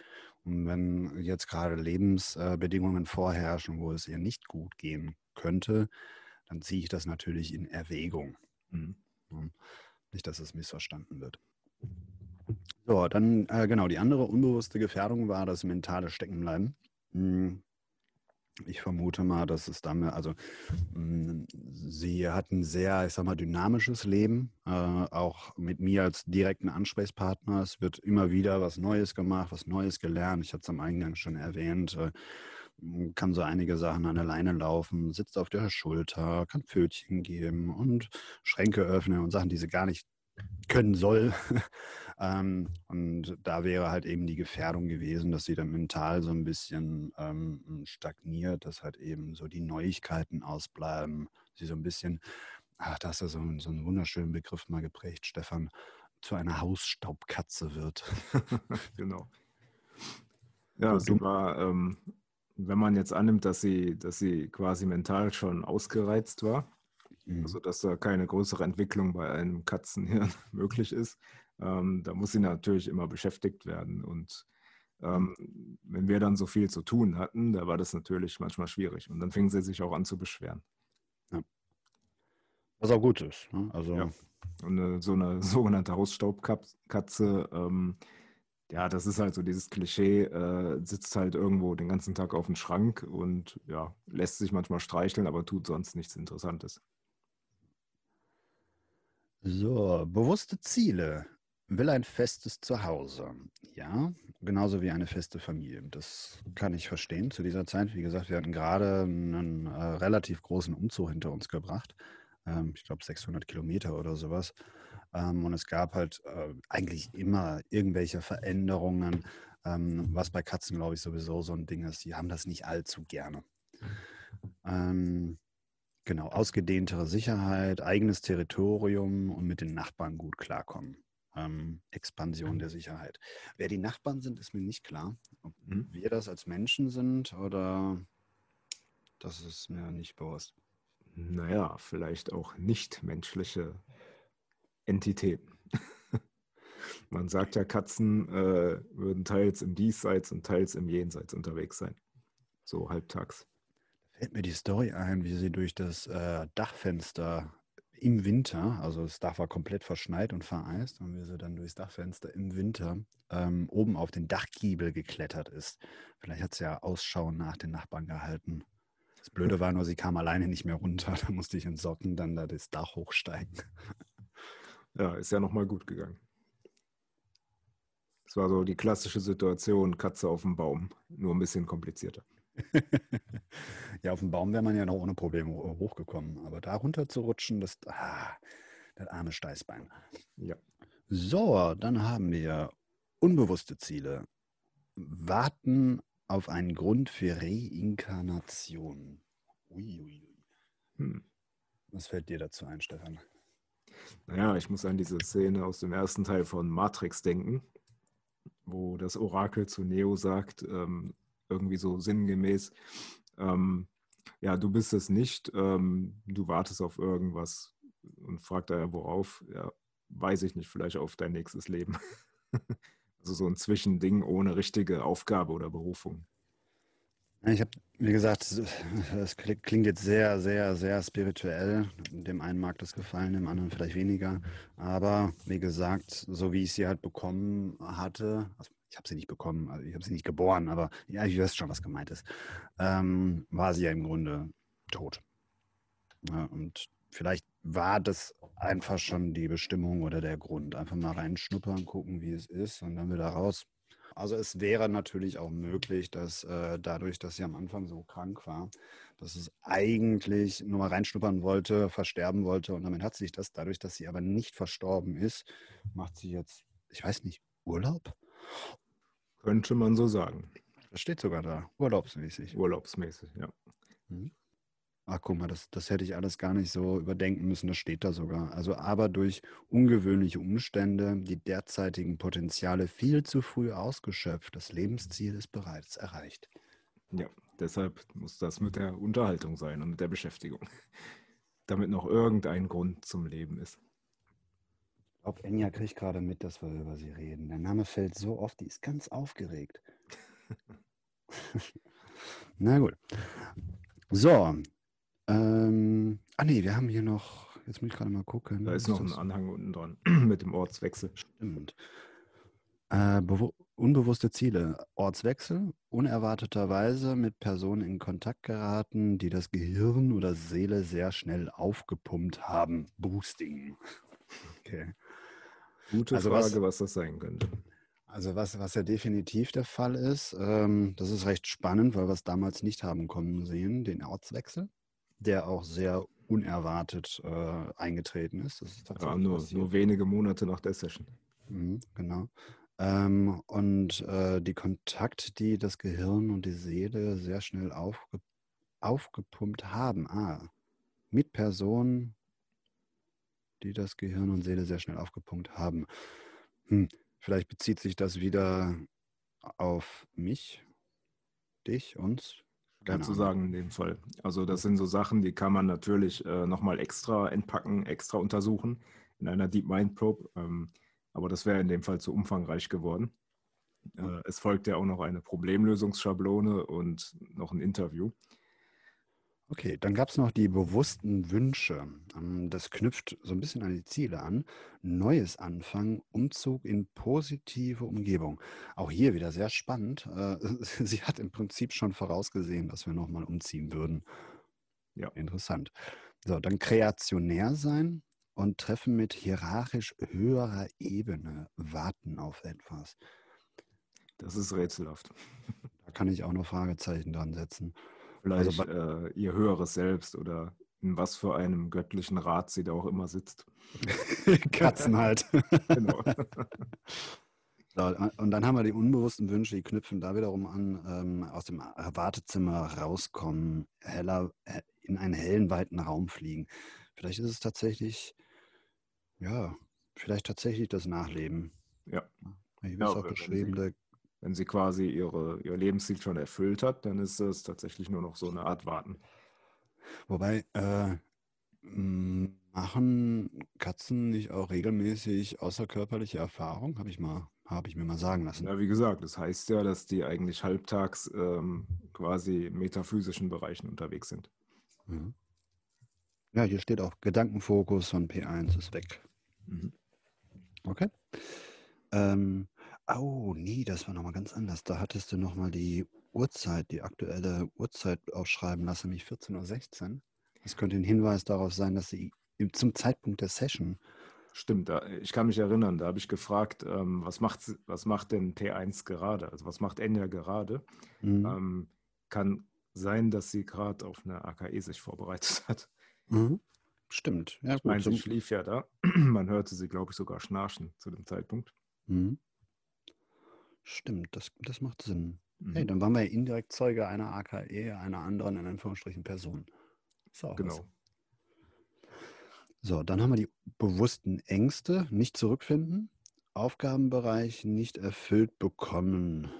Und wenn jetzt gerade Lebensbedingungen vorherrschen, wo es ihr nicht gut gehen könnte, dann ziehe ich das natürlich in Erwägung. Mhm. Nicht, dass es missverstanden wird. So, dann äh, genau, die andere unbewusste Gefährdung war das mentale Steckenbleiben. Hm. Ich vermute mal, dass es damit, also hm, sie hat ein sehr, ich sag mal, dynamisches Leben, äh, auch mit mir als direkten Ansprechpartner. Es wird immer wieder was Neues gemacht, was Neues gelernt. Ich hatte es am Eingang schon erwähnt. Äh, kann so einige Sachen an der Leine laufen, sitzt auf der Schulter, kann Pfötchen geben und Schränke öffnen und Sachen, die sie gar nicht können soll. ähm, und da wäre halt eben die Gefährdung gewesen, dass sie dann mental so ein bisschen ähm, stagniert, dass halt eben so die Neuigkeiten ausbleiben. Sie so ein bisschen, ach, da hast du so, so einen wunderschönen Begriff mal geprägt, Stefan, zu einer Hausstaubkatze wird. genau. Ja, sie war ähm, wenn man jetzt annimmt, dass sie, dass sie quasi mental schon ausgereizt war, mhm. also dass da keine größere Entwicklung bei einem Katzenhirn möglich ist, ähm, da muss sie natürlich immer beschäftigt werden. Und ähm, wenn wir dann so viel zu tun hatten, da war das natürlich manchmal schwierig. Und dann fing sie sich auch an zu beschweren. Ja. Was auch gut ist. Ne? Also ja. Und eine, so eine sogenannte Hausstaubkatze, ähm, ja, das ist halt so dieses Klischee, äh, sitzt halt irgendwo den ganzen Tag auf dem Schrank und ja, lässt sich manchmal streicheln, aber tut sonst nichts Interessantes. So, bewusste Ziele. Will ein festes Zuhause. Ja, genauso wie eine feste Familie. Das kann ich verstehen zu dieser Zeit. Wie gesagt, wir hatten gerade einen äh, relativ großen Umzug hinter uns gebracht. Ähm, ich glaube 600 Kilometer oder sowas. Ähm, und es gab halt äh, eigentlich immer irgendwelche Veränderungen, ähm, was bei Katzen, glaube ich, sowieso so ein Ding ist. Die haben das nicht allzu gerne. Ähm, genau, ausgedehntere Sicherheit, eigenes Territorium und mit den Nachbarn gut klarkommen. Ähm, Expansion der Sicherheit. Wer die Nachbarn sind, ist mir nicht klar. Ob mhm. wir das als Menschen sind oder das ist mir nicht bewusst. Naja, vielleicht auch nicht menschliche Entitäten. Man sagt ja, Katzen äh, würden teils im Diesseits und teils im Jenseits unterwegs sein. So halbtags. Fällt mir die Story ein, wie sie durch das äh, Dachfenster im Winter, also das Dach war komplett verschneit und vereist, und wie sie dann durchs Dachfenster im Winter ähm, oben auf den Dachgiebel geklettert ist. Vielleicht hat sie ja Ausschau nach den Nachbarn gehalten. Das Blöde war nur, sie kam alleine nicht mehr runter. Da musste ich in Socken dann da das Dach hochsteigen. Ja, ist ja nochmal gut gegangen. Es war so die klassische Situation, Katze auf dem Baum, nur ein bisschen komplizierter. ja, auf dem Baum wäre man ja noch ohne Probleme hochgekommen, aber da runter zu rutschen, das, ah, das arme Steißbein. Ja. So, dann haben wir unbewusste Ziele. Warten auf einen Grund für Reinkarnation. Uiuiui. Hm. Was fällt dir dazu ein, Stefan? Naja, ich muss an diese Szene aus dem ersten Teil von Matrix denken, wo das Orakel zu Neo sagt, ähm, irgendwie so sinngemäß, ähm, ja, du bist es nicht, ähm, du wartest auf irgendwas und fragt er, worauf? Ja, weiß ich nicht, vielleicht auf dein nächstes Leben. also so ein Zwischending ohne richtige Aufgabe oder Berufung. Ich habe, wie gesagt, das klingt jetzt sehr, sehr, sehr spirituell. Dem einen mag das gefallen, dem anderen vielleicht weniger. Aber wie gesagt, so wie ich sie halt bekommen hatte, also ich habe sie nicht bekommen, also ich habe sie nicht geboren, aber ja, ich weiß schon, was gemeint ist, ähm, war sie ja im Grunde tot. Ja, und vielleicht war das einfach schon die Bestimmung oder der Grund. Einfach mal reinschnuppern, gucken, wie es ist und dann wieder raus. Also es wäre natürlich auch möglich, dass äh, dadurch, dass sie am Anfang so krank war, dass es eigentlich nur mal reinschnuppern wollte, versterben wollte und damit hat sich das, dadurch, dass sie aber nicht verstorben ist, macht sie jetzt, ich weiß nicht, Urlaub? Könnte man so sagen. Das steht sogar da, urlaubsmäßig. Urlaubsmäßig, ja. Mhm. Ach, guck mal, das, das hätte ich alles gar nicht so überdenken müssen, das steht da sogar. Also aber durch ungewöhnliche Umstände, die derzeitigen Potenziale viel zu früh ausgeschöpft. Das Lebensziel ist bereits erreicht. Ja, deshalb muss das mit der Unterhaltung sein und mit der Beschäftigung. Damit noch irgendein Grund zum Leben ist. Glaube, Enya kriegt gerade mit, dass wir über sie reden. Der Name fällt so oft, die ist ganz aufgeregt. Na gut. So, ähm, ah nee, wir haben hier noch jetzt muss ich gerade mal gucken. Da ist noch ein Anhang unten dran mit dem Ortswechsel. Stimmt. Äh, unbewusste Ziele. Ortswechsel, unerwarteterweise mit Personen in Kontakt geraten, die das Gehirn oder Seele sehr schnell aufgepumpt haben. Boosting. Okay. Gute also Frage, was, was, das sein könnte. Also was, was ja definitiv der Fall ist, ähm, das ist recht spannend, weil wir es damals nicht haben kommen sehen, den Ortswechsel, der auch sehr unerwartet äh, eingetreten ist. Das ist ja, nur, nur wenige Monate nach der Session. Mhm, genau. Ähm, und äh, die Kontakt, die das Gehirn und die Seele sehr schnell aufge aufgepumpt haben. Ah, mit Personen, die das Gehirn und Seele sehr schnell aufgepumpt haben. Hm, vielleicht bezieht sich das wieder auf mich, dich, uns. Keine zu sagen in dem Fall. Also das sind so Sachen, die kann man natürlich äh, nochmal extra entpacken, extra untersuchen in einer Deep Mind Probe. Ähm, aber das wäre in dem Fall zu umfangreich geworden. Äh, es folgt ja auch noch eine Problemlösungsschablone und noch ein Interview. Okay, dann gab es noch die bewussten Wünsche. Ähm, das knüpft so ein bisschen an die Ziele an. Neues Anfangen, Umzug in positive Umgebung. Auch hier wieder sehr spannend. Äh, sie hat im Prinzip schon vorausgesehen, dass wir nochmal umziehen würden. Ja. Interessant. So, dann kreationär sein und Treffen mit hierarchisch höherer Ebene warten auf etwas. Das ist rätselhaft. Da kann ich auch noch Fragezeichen dran setzen. Vielleicht also äh, ihr höheres Selbst oder in was für einem göttlichen Rat sie da auch immer sitzt. Katzen halt. genau. So, und dann haben wir die unbewussten Wünsche, die knüpfen da wiederum an, ähm, aus dem Wartezimmer rauskommen, heller, in einen hellen, weiten Raum fliegen. Vielleicht ist es tatsächlich ja, vielleicht tatsächlich das Nachleben. Ja. Ich ja, auch geschrieben, sie, wenn sie quasi ihre, ihr Lebensziel schon erfüllt hat, dann ist es tatsächlich nur noch so eine Art Warten. Wobei, äh, machen Katzen nicht auch regelmäßig außerkörperliche Erfahrungen? Habe ich mal, habe ich mir mal sagen lassen. Ja, wie gesagt, das heißt ja, dass die eigentlich halbtags ähm, quasi in metaphysischen Bereichen unterwegs sind. Mhm. Ja, hier steht auch Gedankenfokus von P1 ist weg. Mhm. Okay. Ähm, oh, nee, das war nochmal ganz anders. Da hattest du nochmal die Uhrzeit, die aktuelle Uhrzeit aufschreiben lassen, nämlich 14.16 Uhr. Das könnte ein Hinweis darauf sein, dass sie zum Zeitpunkt der Session. Stimmt, ich kann mich erinnern, da habe ich gefragt, ähm, was, macht, was macht denn P1 gerade? Also was macht Enya gerade? Mhm. Ähm, kann sein, dass sie gerade auf eine AKE sich vorbereitet hat. Mhm. Stimmt. Ja, ich meine, sie schlief ja da. Man hörte sie, glaube ich, sogar schnarchen zu dem Zeitpunkt. Mhm. Stimmt, das, das macht Sinn. Mhm. Hey, dann waren wir ja indirekt Zeuge einer AKE, einer anderen, in Anführungsstrichen, Person. So, genau. Was. So, dann haben wir die bewussten Ängste, nicht zurückfinden. Aufgabenbereich nicht erfüllt bekommen.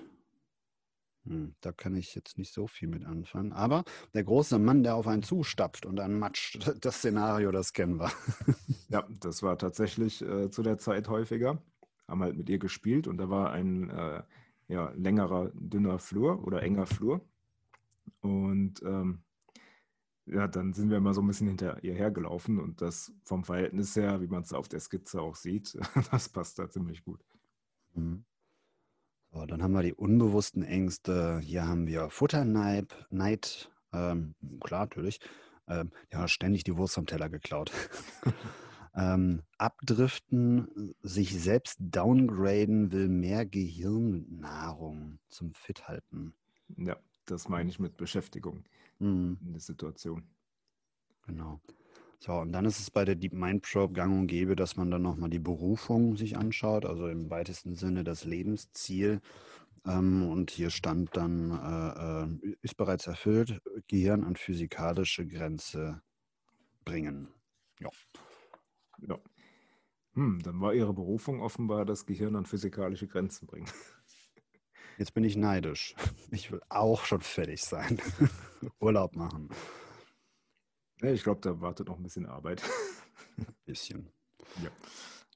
Hm, da kann ich jetzt nicht so viel mit anfangen. Aber der große Mann, der auf einen zustapft und dann matscht, das Szenario, das kennen wir. Ja, das war tatsächlich äh, zu der Zeit häufiger. Haben halt mit ihr gespielt und da war ein äh, ja, längerer, dünner Flur oder enger Flur. Und ähm, ja, dann sind wir immer so ein bisschen hinter ihr hergelaufen und das vom Verhältnis her, wie man es auf der Skizze auch sieht, das passt da ziemlich gut. Mhm. So, dann haben wir die unbewussten Ängste. Hier haben wir Futterneid, Neid, ähm, klar, natürlich. Ähm, ja, ständig die Wurst vom Teller geklaut. ähm, abdriften, sich selbst downgraden, will mehr Gehirnnahrung zum Fit halten. Ja, das meine ich mit Beschäftigung mhm. in der Situation. Genau. So, und dann ist es bei der Deep Mind Probe gang und gäbe, dass man dann nochmal die Berufung sich anschaut, also im weitesten Sinne das Lebensziel. Ähm, und hier stand dann, äh, äh, ist bereits erfüllt, Gehirn an physikalische Grenze bringen. Ja. Ja. Hm, dann war Ihre Berufung offenbar das Gehirn an physikalische Grenzen bringen. Jetzt bin ich neidisch. Ich will auch schon fertig sein. Urlaub machen. Ich glaube, da wartet noch ein bisschen Arbeit. Ein bisschen. Ja.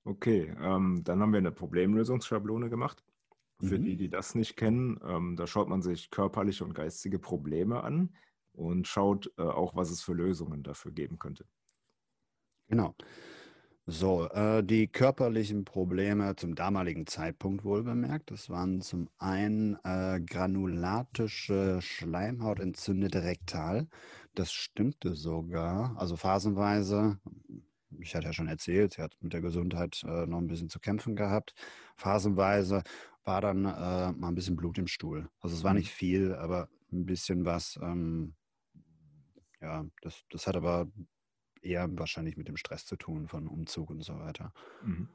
Okay, ähm, dann haben wir eine Problemlösungsschablone gemacht. Für mhm. die, die das nicht kennen, ähm, da schaut man sich körperliche und geistige Probleme an und schaut äh, auch, was es für Lösungen dafür geben könnte. Genau. So, äh, die körperlichen Probleme zum damaligen Zeitpunkt wohl bemerkt. Das waren zum einen äh, granulatische Schleimhaut entzündete rektal. Das stimmte sogar. Also phasenweise, ich hatte ja schon erzählt, sie hat mit der Gesundheit äh, noch ein bisschen zu kämpfen gehabt. Phasenweise war dann äh, mal ein bisschen Blut im Stuhl. Also es war Mhm. nicht viel, aber ein bisschen was. Ähm, ja, das, das hat aber eher wahrscheinlich mit dem Stress zu tun von Umzug und so weiter. Mhm.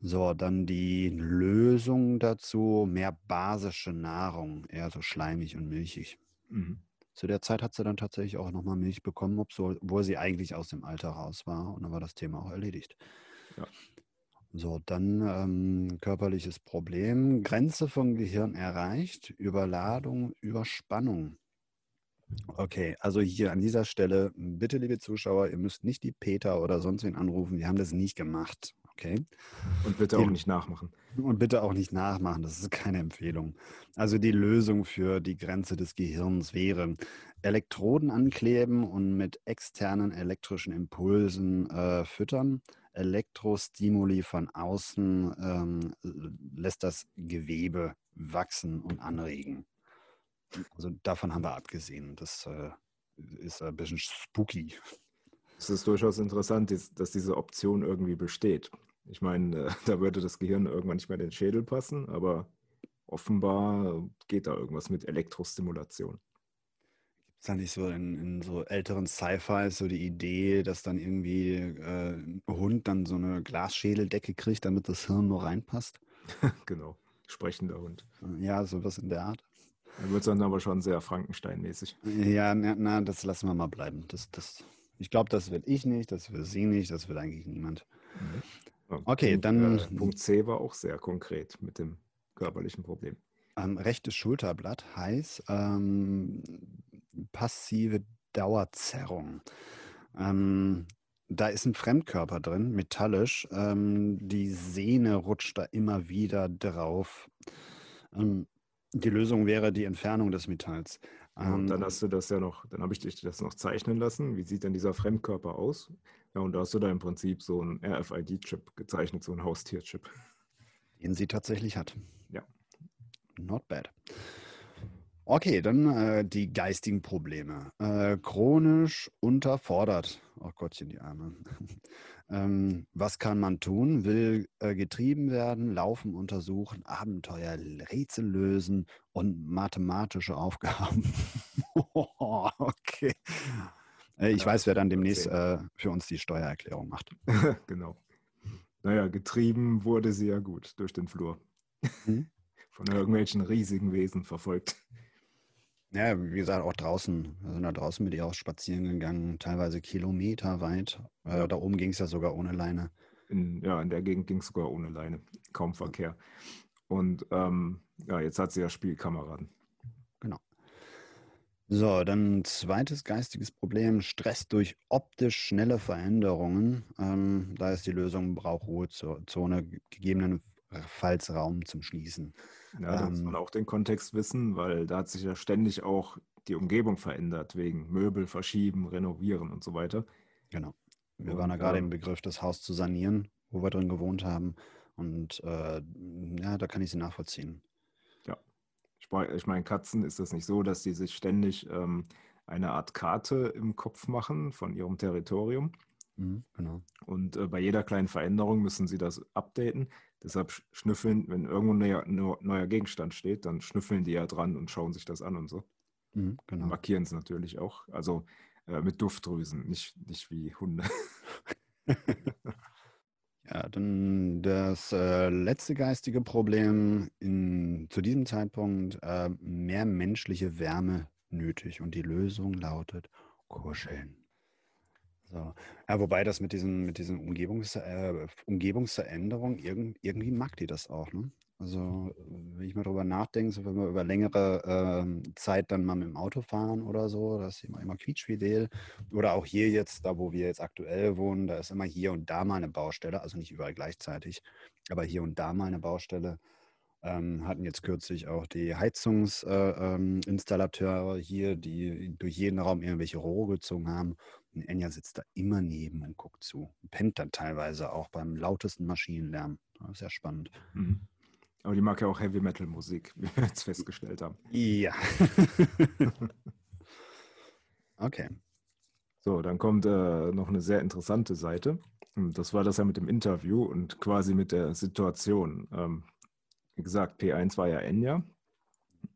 So, dann die Lösung dazu, mehr basische Nahrung, eher so schleimig und milchig. Mhm. Zu der Zeit hat sie dann tatsächlich auch nochmal Milch bekommen, obwohl sie eigentlich aus dem Alter raus war. Und dann war das Thema auch erledigt. Ja. So, dann ähm, körperliches Problem. Grenze vom Gehirn erreicht. Überladung, Überspannung. Okay, also hier an dieser Stelle, bitte, liebe Zuschauer, ihr müsst nicht die Peter oder sonst wen anrufen. Wir haben das nicht gemacht. Okay. Und bitte auch nicht nachmachen. Und bitte auch nicht nachmachen, das ist keine Empfehlung. Also die Lösung für die Grenze des Gehirns wäre Elektroden ankleben und mit externen elektrischen Impulsen äh, füttern. Elektrostimuli von außen ähm, lässt das Gewebe wachsen und anregen. Also davon haben wir abgesehen. Das äh, ist ein bisschen spooky. Es ist durchaus interessant, dass diese Option irgendwie besteht. Ich meine, äh, da würde das Gehirn irgendwann nicht mehr in den Schädel passen, aber offenbar geht da irgendwas mit Elektrostimulation. Ist da nicht so in, in so älteren Sci-Fi so die Idee, dass dann irgendwie äh, ein Hund dann so eine Glasschädeldecke kriegt, damit das Hirn nur reinpasst? Genau, sprechender Hund. Ja, sowas in der Art. Da wird dann aber schon sehr Frankenstein-mäßig. Ja, na, na, das lassen wir mal bleiben. Das, das, ich glaube, das will ich nicht, das will sie nicht, das will eigentlich niemand. Ja, Okay, Punkt, dann- Äh, Punkt C war auch sehr konkret mit dem körperlichen Problem. Ähm, rechtes Schulterblatt heißt ähm, passive Dauerzerrung. Ähm, da ist ein Fremdkörper drin, metallisch. Ähm, die Sehne rutscht da immer wieder drauf. Ähm, die Lösung wäre die Entfernung des Metalls. Ja, und Ähm, dann hast du das ja noch, dann habe ich dich das noch zeichnen lassen. Wie sieht denn dieser Fremdkörper aus? Ja, und da hast du da im Prinzip so einen RFID-Chip gezeichnet, so einen Haustierchip. den sie tatsächlich hat. Ja. Not bad. Okay, dann äh, die geistigen Probleme. Äh, chronisch unterfordert. Oh Gottchen, die Arme. Ähm, was kann man tun? Will äh, getrieben werden, laufen, untersuchen, Abenteuer, Rätsel lösen und mathematische Aufgaben. okay. Äh, ich Ja, weiß, wer dann demnächst äh, für uns die Steuererklärung macht. genau. Naja, getrieben wurde sie ja gut durch den Flur. Mhm. Von irgendwelchen riesigen Wesen verfolgt. Ja, wie gesagt, auch draußen. Wir sind da draußen mit ihr auch spazieren gegangen, teilweise Kilometer weit. Äh. Da oben ging es ja sogar ohne Leine. In, ja, in der Gegend ging es sogar ohne Leine. Kaum Verkehr. Und ähm, ja, jetzt hat sie ja Spielkameraden. So, dann zweites geistiges Problem, Stress durch optisch schnelle Veränderungen. Ähm, da ist die Lösung, braucht Ruhezone, gegebenenfalls Raum zum Schließen. Ja, da muss man auch den Kontext wissen, weil da hat sich ja ständig auch die Umgebung verändert, wegen Möbel verschieben, renovieren und so weiter. Genau. Wir Und, waren da gerade ähm, im Begriff, das Haus zu sanieren, wo wir drin gewohnt haben. Und äh, ja, da kann ich sie nachvollziehen. Mei- ich meine, Katzen ist das nicht so, dass die sich ständig ähm, eine Art Karte im Kopf machen von ihrem Territorium. Mhm, genau. Und äh, bei jeder kleinen Veränderung müssen sie das updaten. Deshalb sch- schnüffeln, wenn irgendwo ein neuer, neu- neuer Gegenstand steht, dann schnüffeln die ja dran und schauen sich das an und so. Mhm, genau. Markieren es natürlich auch. Also äh, mit Duftdrüsen, nicht, nicht wie Hunde. Ja, dann das äh, letzte geistige Problem in, zu diesem Zeitpunkt äh, mehr menschliche Wärme nötig und die Lösung lautet kuscheln. So. Ja, wobei das mit diesen, mit diesen Umgebungs, äh, Umgebungsveränderungen, irgend, irgendwie mag die das auch. Ne? Also, wenn ich mal drüber nachdenke, so wenn wir über längere ähm, Zeit dann mal mit dem Auto fahren oder so, das ist immer, immer quietschfidel. Oder auch hier jetzt, da wo wir jetzt aktuell wohnen, da ist immer hier und da mal eine Baustelle, also nicht überall gleichzeitig, aber hier und da mal eine Baustelle. Ähm, hatten jetzt kürzlich auch die Heizungsinstallateure äh, ähm, hier, die durch jeden Raum irgendwelche Rohre gezogen haben. Enya sitzt da immer neben und guckt zu. Pennt dann teilweise auch beim lautesten Maschinenlärm. Das ist ja spannend. Mhm. Aber die mag ja auch Heavy Metal Musik, wie wir jetzt festgestellt haben. Ja. okay. So, dann kommt äh, noch eine sehr interessante Seite. Das war das ja mit dem Interview und quasi mit der Situation. Ähm, wie gesagt, P1 war ja Enya.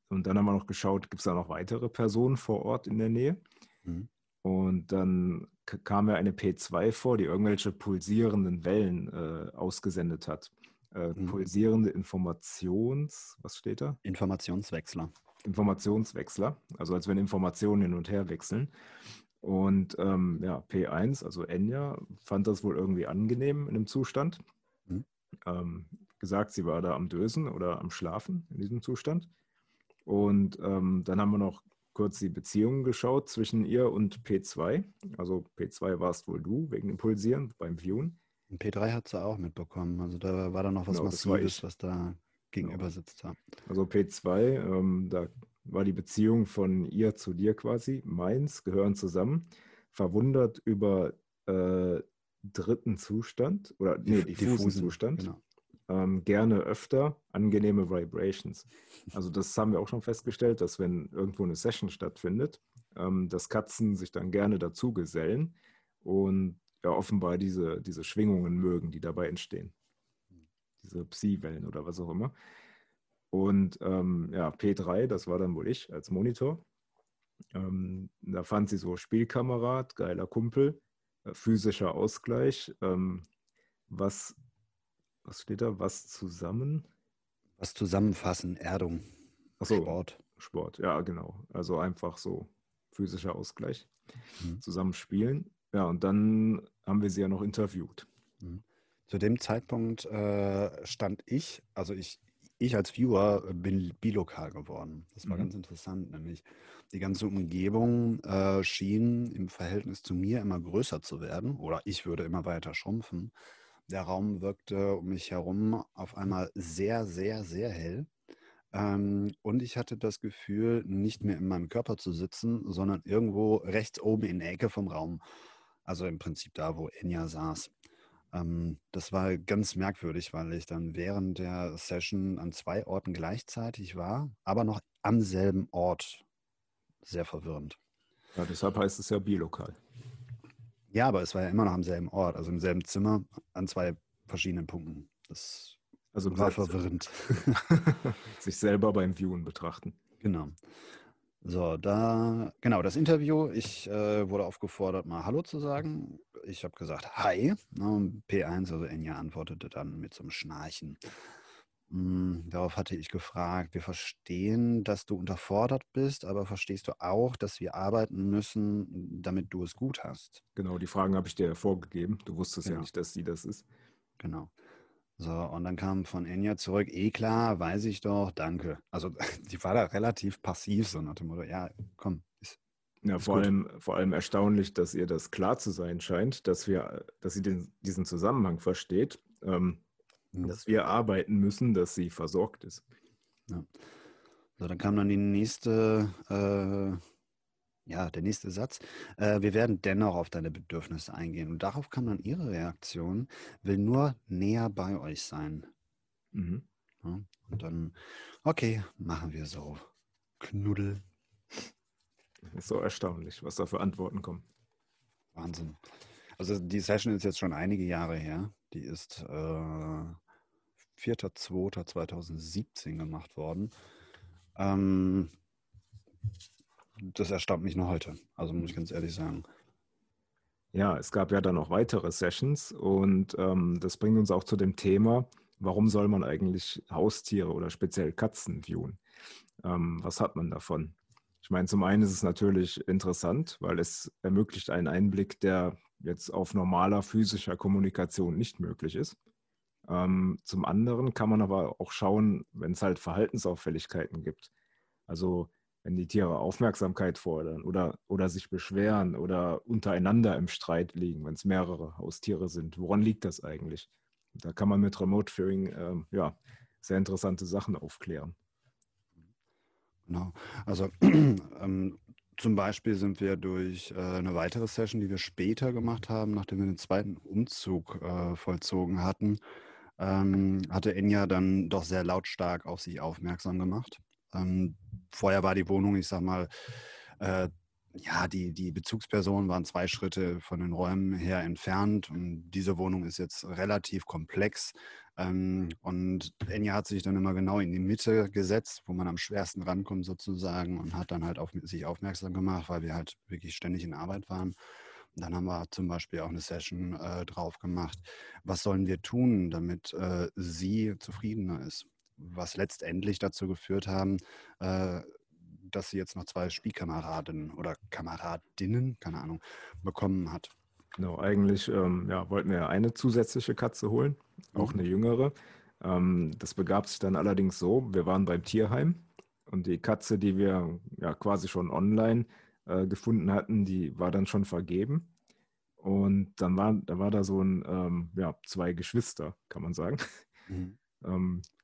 Und dann haben wir noch geschaut, gibt es da noch weitere Personen vor Ort in der Nähe? Mhm. Und dann kam ja eine P2 vor, die irgendwelche pulsierenden Wellen äh, ausgesendet hat. Äh, mhm. Pulsierende Informations, was steht da? Informationswechsler. Informationswechsler, also als wenn Informationen hin und her wechseln. Und ähm, ja, P1, also Enya, fand das wohl irgendwie angenehm in dem Zustand. Mhm. Ähm, gesagt, sie war da am Dösen oder am Schlafen in diesem Zustand. Und ähm, dann haben wir noch kurz die Beziehungen geschaut zwischen ihr und P2. Also P2 warst wohl du wegen dem Pulsieren beim Viewen. Und P3 hat sie auch mitbekommen. Also da war da noch was genau, Massives, was da gegenüber genau. sitzt. Also P2, ähm, da war die Beziehung von ihr zu dir quasi, meins, gehören zusammen, verwundert über äh, dritten Zustand oder nee, diffusen, diffusen Zustand. Genau. Ähm, gerne öfter angenehme Vibrations. Also das haben wir auch schon festgestellt, dass wenn irgendwo eine Session stattfindet, ähm, dass Katzen sich dann gerne dazu gesellen und ja offenbar diese, diese Schwingungen mögen, die dabei entstehen. Diese Psi-Wellen oder was auch immer. Und ähm, ja, P3, das war dann wohl ich als Monitor. Ähm, da fand sie so Spielkamerad, geiler Kumpel, äh, physischer Ausgleich. Ähm, was, was steht da? Was zusammen? Was zusammenfassen, Erdung. Achso, Sport. Sport, ja, genau. Also einfach so physischer Ausgleich. Mhm. Zusammen spielen. Ja, und dann haben wir sie ja noch interviewt. Mhm. Zu dem Zeitpunkt äh, stand ich, also ich, ich als Viewer bin bilokal geworden. Das war mhm. ganz interessant, nämlich die ganze Umgebung äh, schien im Verhältnis zu mir immer größer zu werden oder ich würde immer weiter schrumpfen. Der Raum wirkte um mich herum auf einmal sehr, sehr, sehr hell. Ähm, und ich hatte das Gefühl, nicht mehr in meinem Körper zu sitzen, sondern irgendwo rechts oben in der Ecke vom Raum. Also im Prinzip da, wo Enya saß. Ähm, das war ganz merkwürdig, weil ich dann während der Session an zwei Orten gleichzeitig war, aber noch am selben Ort. Sehr verwirrend. Ja, deshalb heißt es ja bilokal. Ja, aber es war ja immer noch am selben Ort, also im selben Zimmer an zwei verschiedenen Punkten. Das also war verwirrend. Sich selber beim Viewen betrachten. Genau. So, da, genau, das Interview. Ich äh, wurde aufgefordert, mal Hallo zu sagen. Ich habe gesagt, Hi. Und P1, also Enya, antwortete dann mit so einem Schnarchen. Hm, darauf hatte ich gefragt, wir verstehen, dass du unterfordert bist, aber verstehst du auch, dass wir arbeiten müssen, damit du es gut hast? Genau, die Fragen habe ich dir ja vorgegeben. Du wusstest genau. ja nicht, dass sie das ist. Genau. So, und dann kam von Enya zurück, eh klar, weiß ich doch, danke. Also die war da relativ passiv, so nach dem Motto, ja, komm. Ist, ja, vor, allem, vor allem erstaunlich, dass ihr das klar zu sein scheint, dass wir, dass sie den, diesen Zusammenhang versteht, ähm. Dass wir arbeiten müssen, dass sie versorgt ist. Ja. So, dann kam dann die nächste äh, ja, der nächste Satz. Äh, wir werden dennoch auf deine Bedürfnisse eingehen. Und darauf kam dann ihre Reaktion, will nur näher bei euch sein. Mhm. Ja, und dann, okay, machen wir so. Knuddel. Ist so erstaunlich, was da für Antworten kommen. Wahnsinn. Also die Session ist jetzt schon einige Jahre her. Die ist äh, 4.2.2017 gemacht worden. Ähm, das erstaunt mich noch heute. Also muss ich ganz ehrlich sagen. Ja, es gab ja dann noch weitere Sessions und ähm, das bringt uns auch zu dem Thema, warum soll man eigentlich Haustiere oder speziell Katzen viewen? Ähm, was hat man davon? Ich meine, zum einen ist es natürlich interessant, weil es ermöglicht einen Einblick, der jetzt auf normaler physischer Kommunikation nicht möglich ist. Ähm, zum anderen kann man aber auch schauen, wenn es halt Verhaltensauffälligkeiten gibt. Also wenn die Tiere Aufmerksamkeit fordern oder, oder sich beschweren oder untereinander im Streit liegen, wenn es mehrere Haustiere sind. Woran liegt das eigentlich? Da kann man mit Remote Viewing ähm, ja, sehr interessante Sachen aufklären. Genau. Also ähm, zum Beispiel sind wir durch äh, eine weitere Session, die wir später gemacht haben, nachdem wir den zweiten Umzug äh, vollzogen hatten, ähm, hatte Enya dann doch sehr lautstark auf sich aufmerksam gemacht. Ähm, vorher war die Wohnung, ich sag mal, äh, ja, die, die Bezugspersonen waren zwei Schritte von den Räumen her entfernt und diese Wohnung ist jetzt relativ komplex. Ähm, und Enya hat sich dann immer genau in die Mitte gesetzt, wo man am schwersten rankommt sozusagen und hat dann halt auf sich aufmerksam gemacht, weil wir halt wirklich ständig in Arbeit waren. Und dann haben wir zum Beispiel auch eine Session äh, drauf gemacht. Was sollen wir tun, damit äh, sie zufriedener ist? Was letztendlich dazu geführt haben, äh, dass sie jetzt noch zwei Spielkameradinnen oder Kameradinnen, keine Ahnung, bekommen hat. Genau, eigentlich ähm, ja, wollten wir eine zusätzliche Katze holen, auch mhm. eine jüngere. Ähm, das begab sich dann allerdings so, wir waren beim Tierheim und die Katze, die wir ja quasi schon online äh, gefunden hatten, die war dann schon vergeben. Und dann war, da war da so ein, ähm, ja, zwei Geschwister, kann man sagen. Mhm.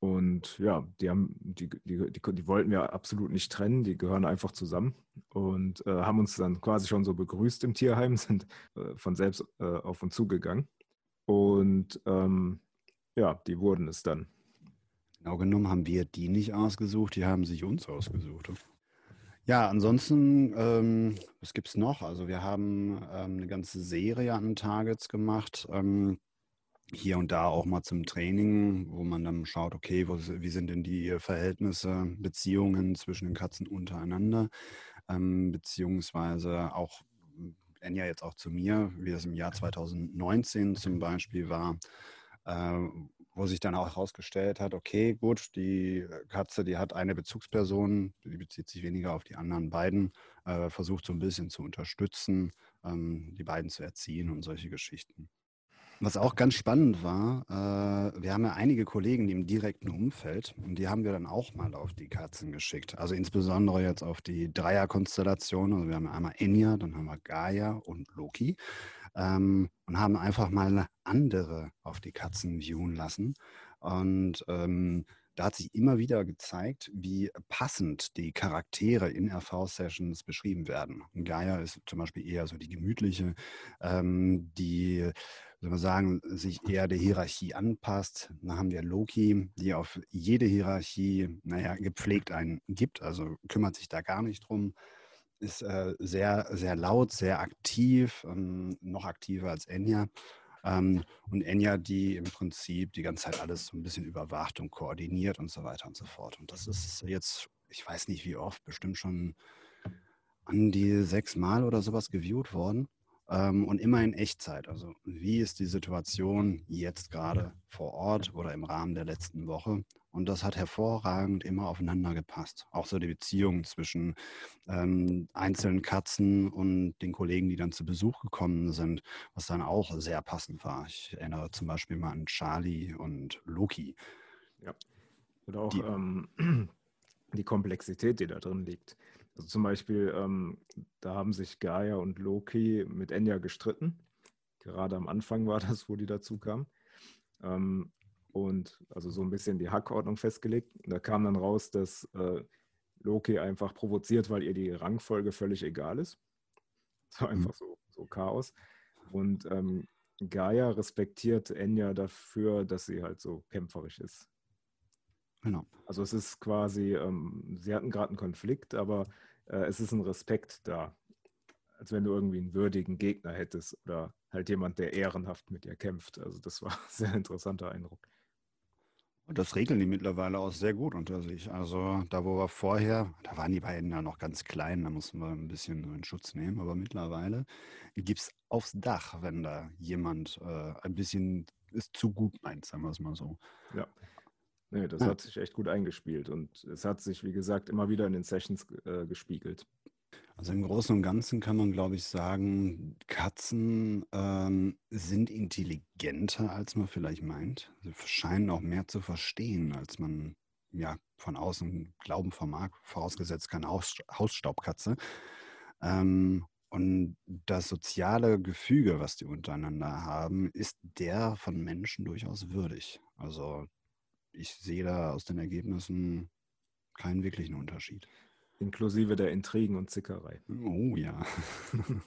Und ja, die haben, die, die, die, die, wollten wir absolut nicht trennen, die gehören einfach zusammen und äh, haben uns dann quasi schon so begrüßt im Tierheim, sind äh, von selbst äh, auf uns zugegangen. Und ähm, ja, die wurden es dann. Genau genommen haben wir die nicht ausgesucht, die haben sich uns ausgesucht. Ja, ansonsten, ähm, was gibt es noch? Also wir haben ähm, eine ganze Serie an Targets gemacht. Ähm, hier und da auch mal zum Training, wo man dann schaut, okay, wo, wie sind denn die Verhältnisse, Beziehungen zwischen den Katzen untereinander, ähm, beziehungsweise auch Enya jetzt auch zu mir, wie das im Jahr 2019 zum Beispiel war, äh, wo sich dann auch herausgestellt hat, okay, gut, die Katze, die hat eine Bezugsperson, die bezieht sich weniger auf die anderen beiden, äh, versucht so ein bisschen zu unterstützen, ähm, die beiden zu erziehen und solche Geschichten. Was auch ganz spannend war, äh, wir haben ja einige Kollegen im direkten Umfeld und die haben wir dann auch mal auf die Katzen geschickt. Also insbesondere jetzt auf die Dreierkonstellation. Also wir haben einmal Enya, dann haben wir Gaia und Loki ähm, und haben einfach mal andere auf die Katzen viewen lassen. Und ähm, da hat sich immer wieder gezeigt, wie passend die Charaktere in RV-Sessions beschrieben werden. Gaia ist zum Beispiel eher so die gemütliche, ähm, die soll man sagen, sich eher der Hierarchie anpasst. Dann haben wir Loki, die auf jede Hierarchie, naja, gepflegt einen gibt, also kümmert sich da gar nicht drum, ist äh, sehr, sehr laut, sehr aktiv, ähm, noch aktiver als Enya. Ähm, und Enya, die im Prinzip die ganze Zeit alles so ein bisschen überwacht und koordiniert und so weiter und so fort. Und das ist jetzt, ich weiß nicht wie oft, bestimmt schon an die sechs Mal oder sowas geviewt worden ähm, und immer in Echtzeit. Also wie ist die Situation jetzt gerade vor Ort oder im Rahmen der letzten Woche? Und das hat hervorragend immer aufeinander gepasst. Auch so die Beziehung zwischen ähm, einzelnen Katzen und den Kollegen, die dann zu Besuch gekommen sind, was dann auch sehr passend war. Ich erinnere zum Beispiel mal an Charlie und Loki. Ja. Oder auch die, ähm, die Komplexität, die da drin liegt. Also zum Beispiel, ähm, da haben sich Gaia und Loki mit Enya gestritten. Gerade am Anfang war das, wo die dazu kamen. Ähm, und also so ein bisschen die Hackordnung festgelegt. Da kam dann raus, dass äh, Loki einfach provoziert, weil ihr die Rangfolge völlig egal ist. Das war einfach so, so Chaos. Und ähm, Gaia respektiert Enya dafür, dass sie halt so kämpferisch ist. Genau. Also es ist quasi, ähm, sie hatten gerade einen Konflikt, aber äh, es ist ein Respekt da. Als wenn du irgendwie einen würdigen Gegner hättest oder halt jemand, der ehrenhaft mit dir kämpft. Also das war ein sehr interessanter Eindruck. Und das regeln die mittlerweile auch sehr gut unter sich. Also da, wo wir vorher, da waren die beiden ja noch ganz klein, da mussten wir ein bisschen in Schutz nehmen. Aber mittlerweile gibt es aufs Dach, wenn da jemand äh, ein bisschen ist zu gut meint, sagen wir es mal so. Ja. Nee, das ja. hat sich echt gut eingespielt und es hat sich, wie gesagt, immer wieder in den Sessions äh, gespiegelt. Also im Großen und Ganzen kann man, glaube ich, sagen, Katzen ähm, sind intelligenter, als man vielleicht meint. Sie scheinen auch mehr zu verstehen, als man ja von außen glauben vermag, vorausgesetzt keine Haus Hausstaubkatze. Ähm, und das soziale Gefüge, was die untereinander haben, ist der von Menschen durchaus würdig. Also ich sehe da aus den Ergebnissen keinen wirklichen Unterschied. Inklusive der Intrigen und Zickerei. Oh ja.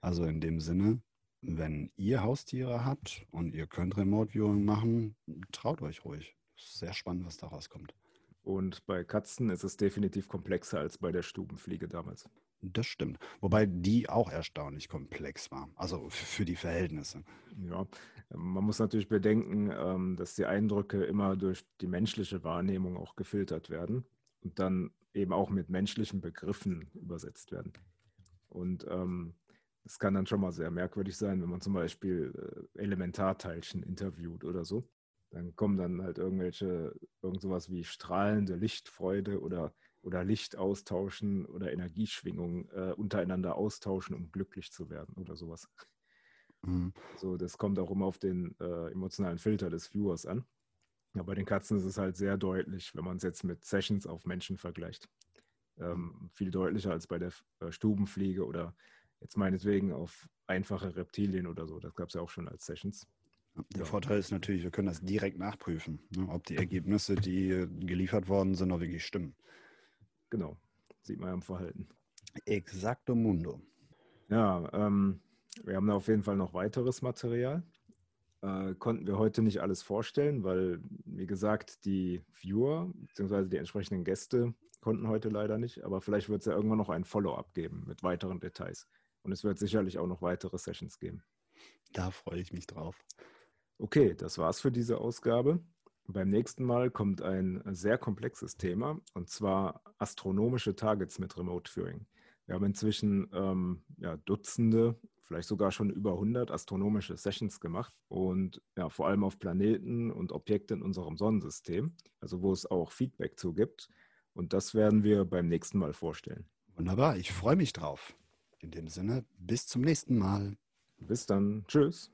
also in dem Sinne, wenn ihr Haustiere habt und ihr könnt Remote Viewing machen, traut euch ruhig. Sehr spannend, was daraus kommt. Und bei Katzen ist es definitiv komplexer als bei der Stubenfliege damals. Das stimmt. Wobei die auch erstaunlich komplex war. Also für die Verhältnisse. Ja, man muss natürlich bedenken, ähm, dass die Eindrücke immer durch die menschliche Wahrnehmung auch gefiltert werden und dann eben auch mit menschlichen Begriffen übersetzt werden. Und ähm, das kann dann schon mal sehr merkwürdig sein, wenn man zum Beispiel äh, Elementarteilchen interviewt oder so. Dann kommen dann halt irgendwelche, irgend sowas wie strahlende Lichtfreude oder, oder Licht austauschen oder Energieschwingungen äh, untereinander austauschen, um glücklich zu werden oder sowas. Mhm. So, das kommt auch immer auf den äh, emotionalen Filter des Viewers an. Ja, bei den Katzen ist es halt sehr deutlich, wenn man es jetzt mit Sessions auf Menschen vergleicht. Ähm, viel deutlicher als bei der äh, Stubenfliege oder jetzt meinetwegen auf einfache Reptilien oder so. Das gab es ja auch schon als Sessions. Der ja. Vorteil ist natürlich, wir können das direkt nachprüfen, ne, ob die Ergebnisse, die geliefert worden sind, auch wirklich stimmen. Genau, sieht man ja im Verhalten. Exacto mundo. Ja, ähm, wir haben da auf jeden Fall noch weiteres Material. Äh, konnten wir heute nicht alles vorstellen, weil, wie gesagt, die Viewer bzw. die entsprechenden Gäste konnten heute leider nicht. Aber vielleicht wird es ja irgendwann noch ein Follow-up geben mit weiteren Details. Und es wird sicherlich auch noch weitere Sessions geben. Da freue ich mich drauf. Okay, das war's für diese Ausgabe. Beim nächsten Mal kommt ein sehr komplexes Thema und zwar astronomische Targets mit Remote Viewing. Wir haben inzwischen ähm, ja, Dutzende, vielleicht sogar schon über 100 astronomische Sessions gemacht und ja, vor allem auf Planeten und Objekte in unserem Sonnensystem, also wo es auch Feedback zu gibt. Und das werden wir beim nächsten Mal vorstellen. Wunderbar, ich freue mich drauf. In dem Sinne, bis zum nächsten Mal. Bis dann. Tschüss.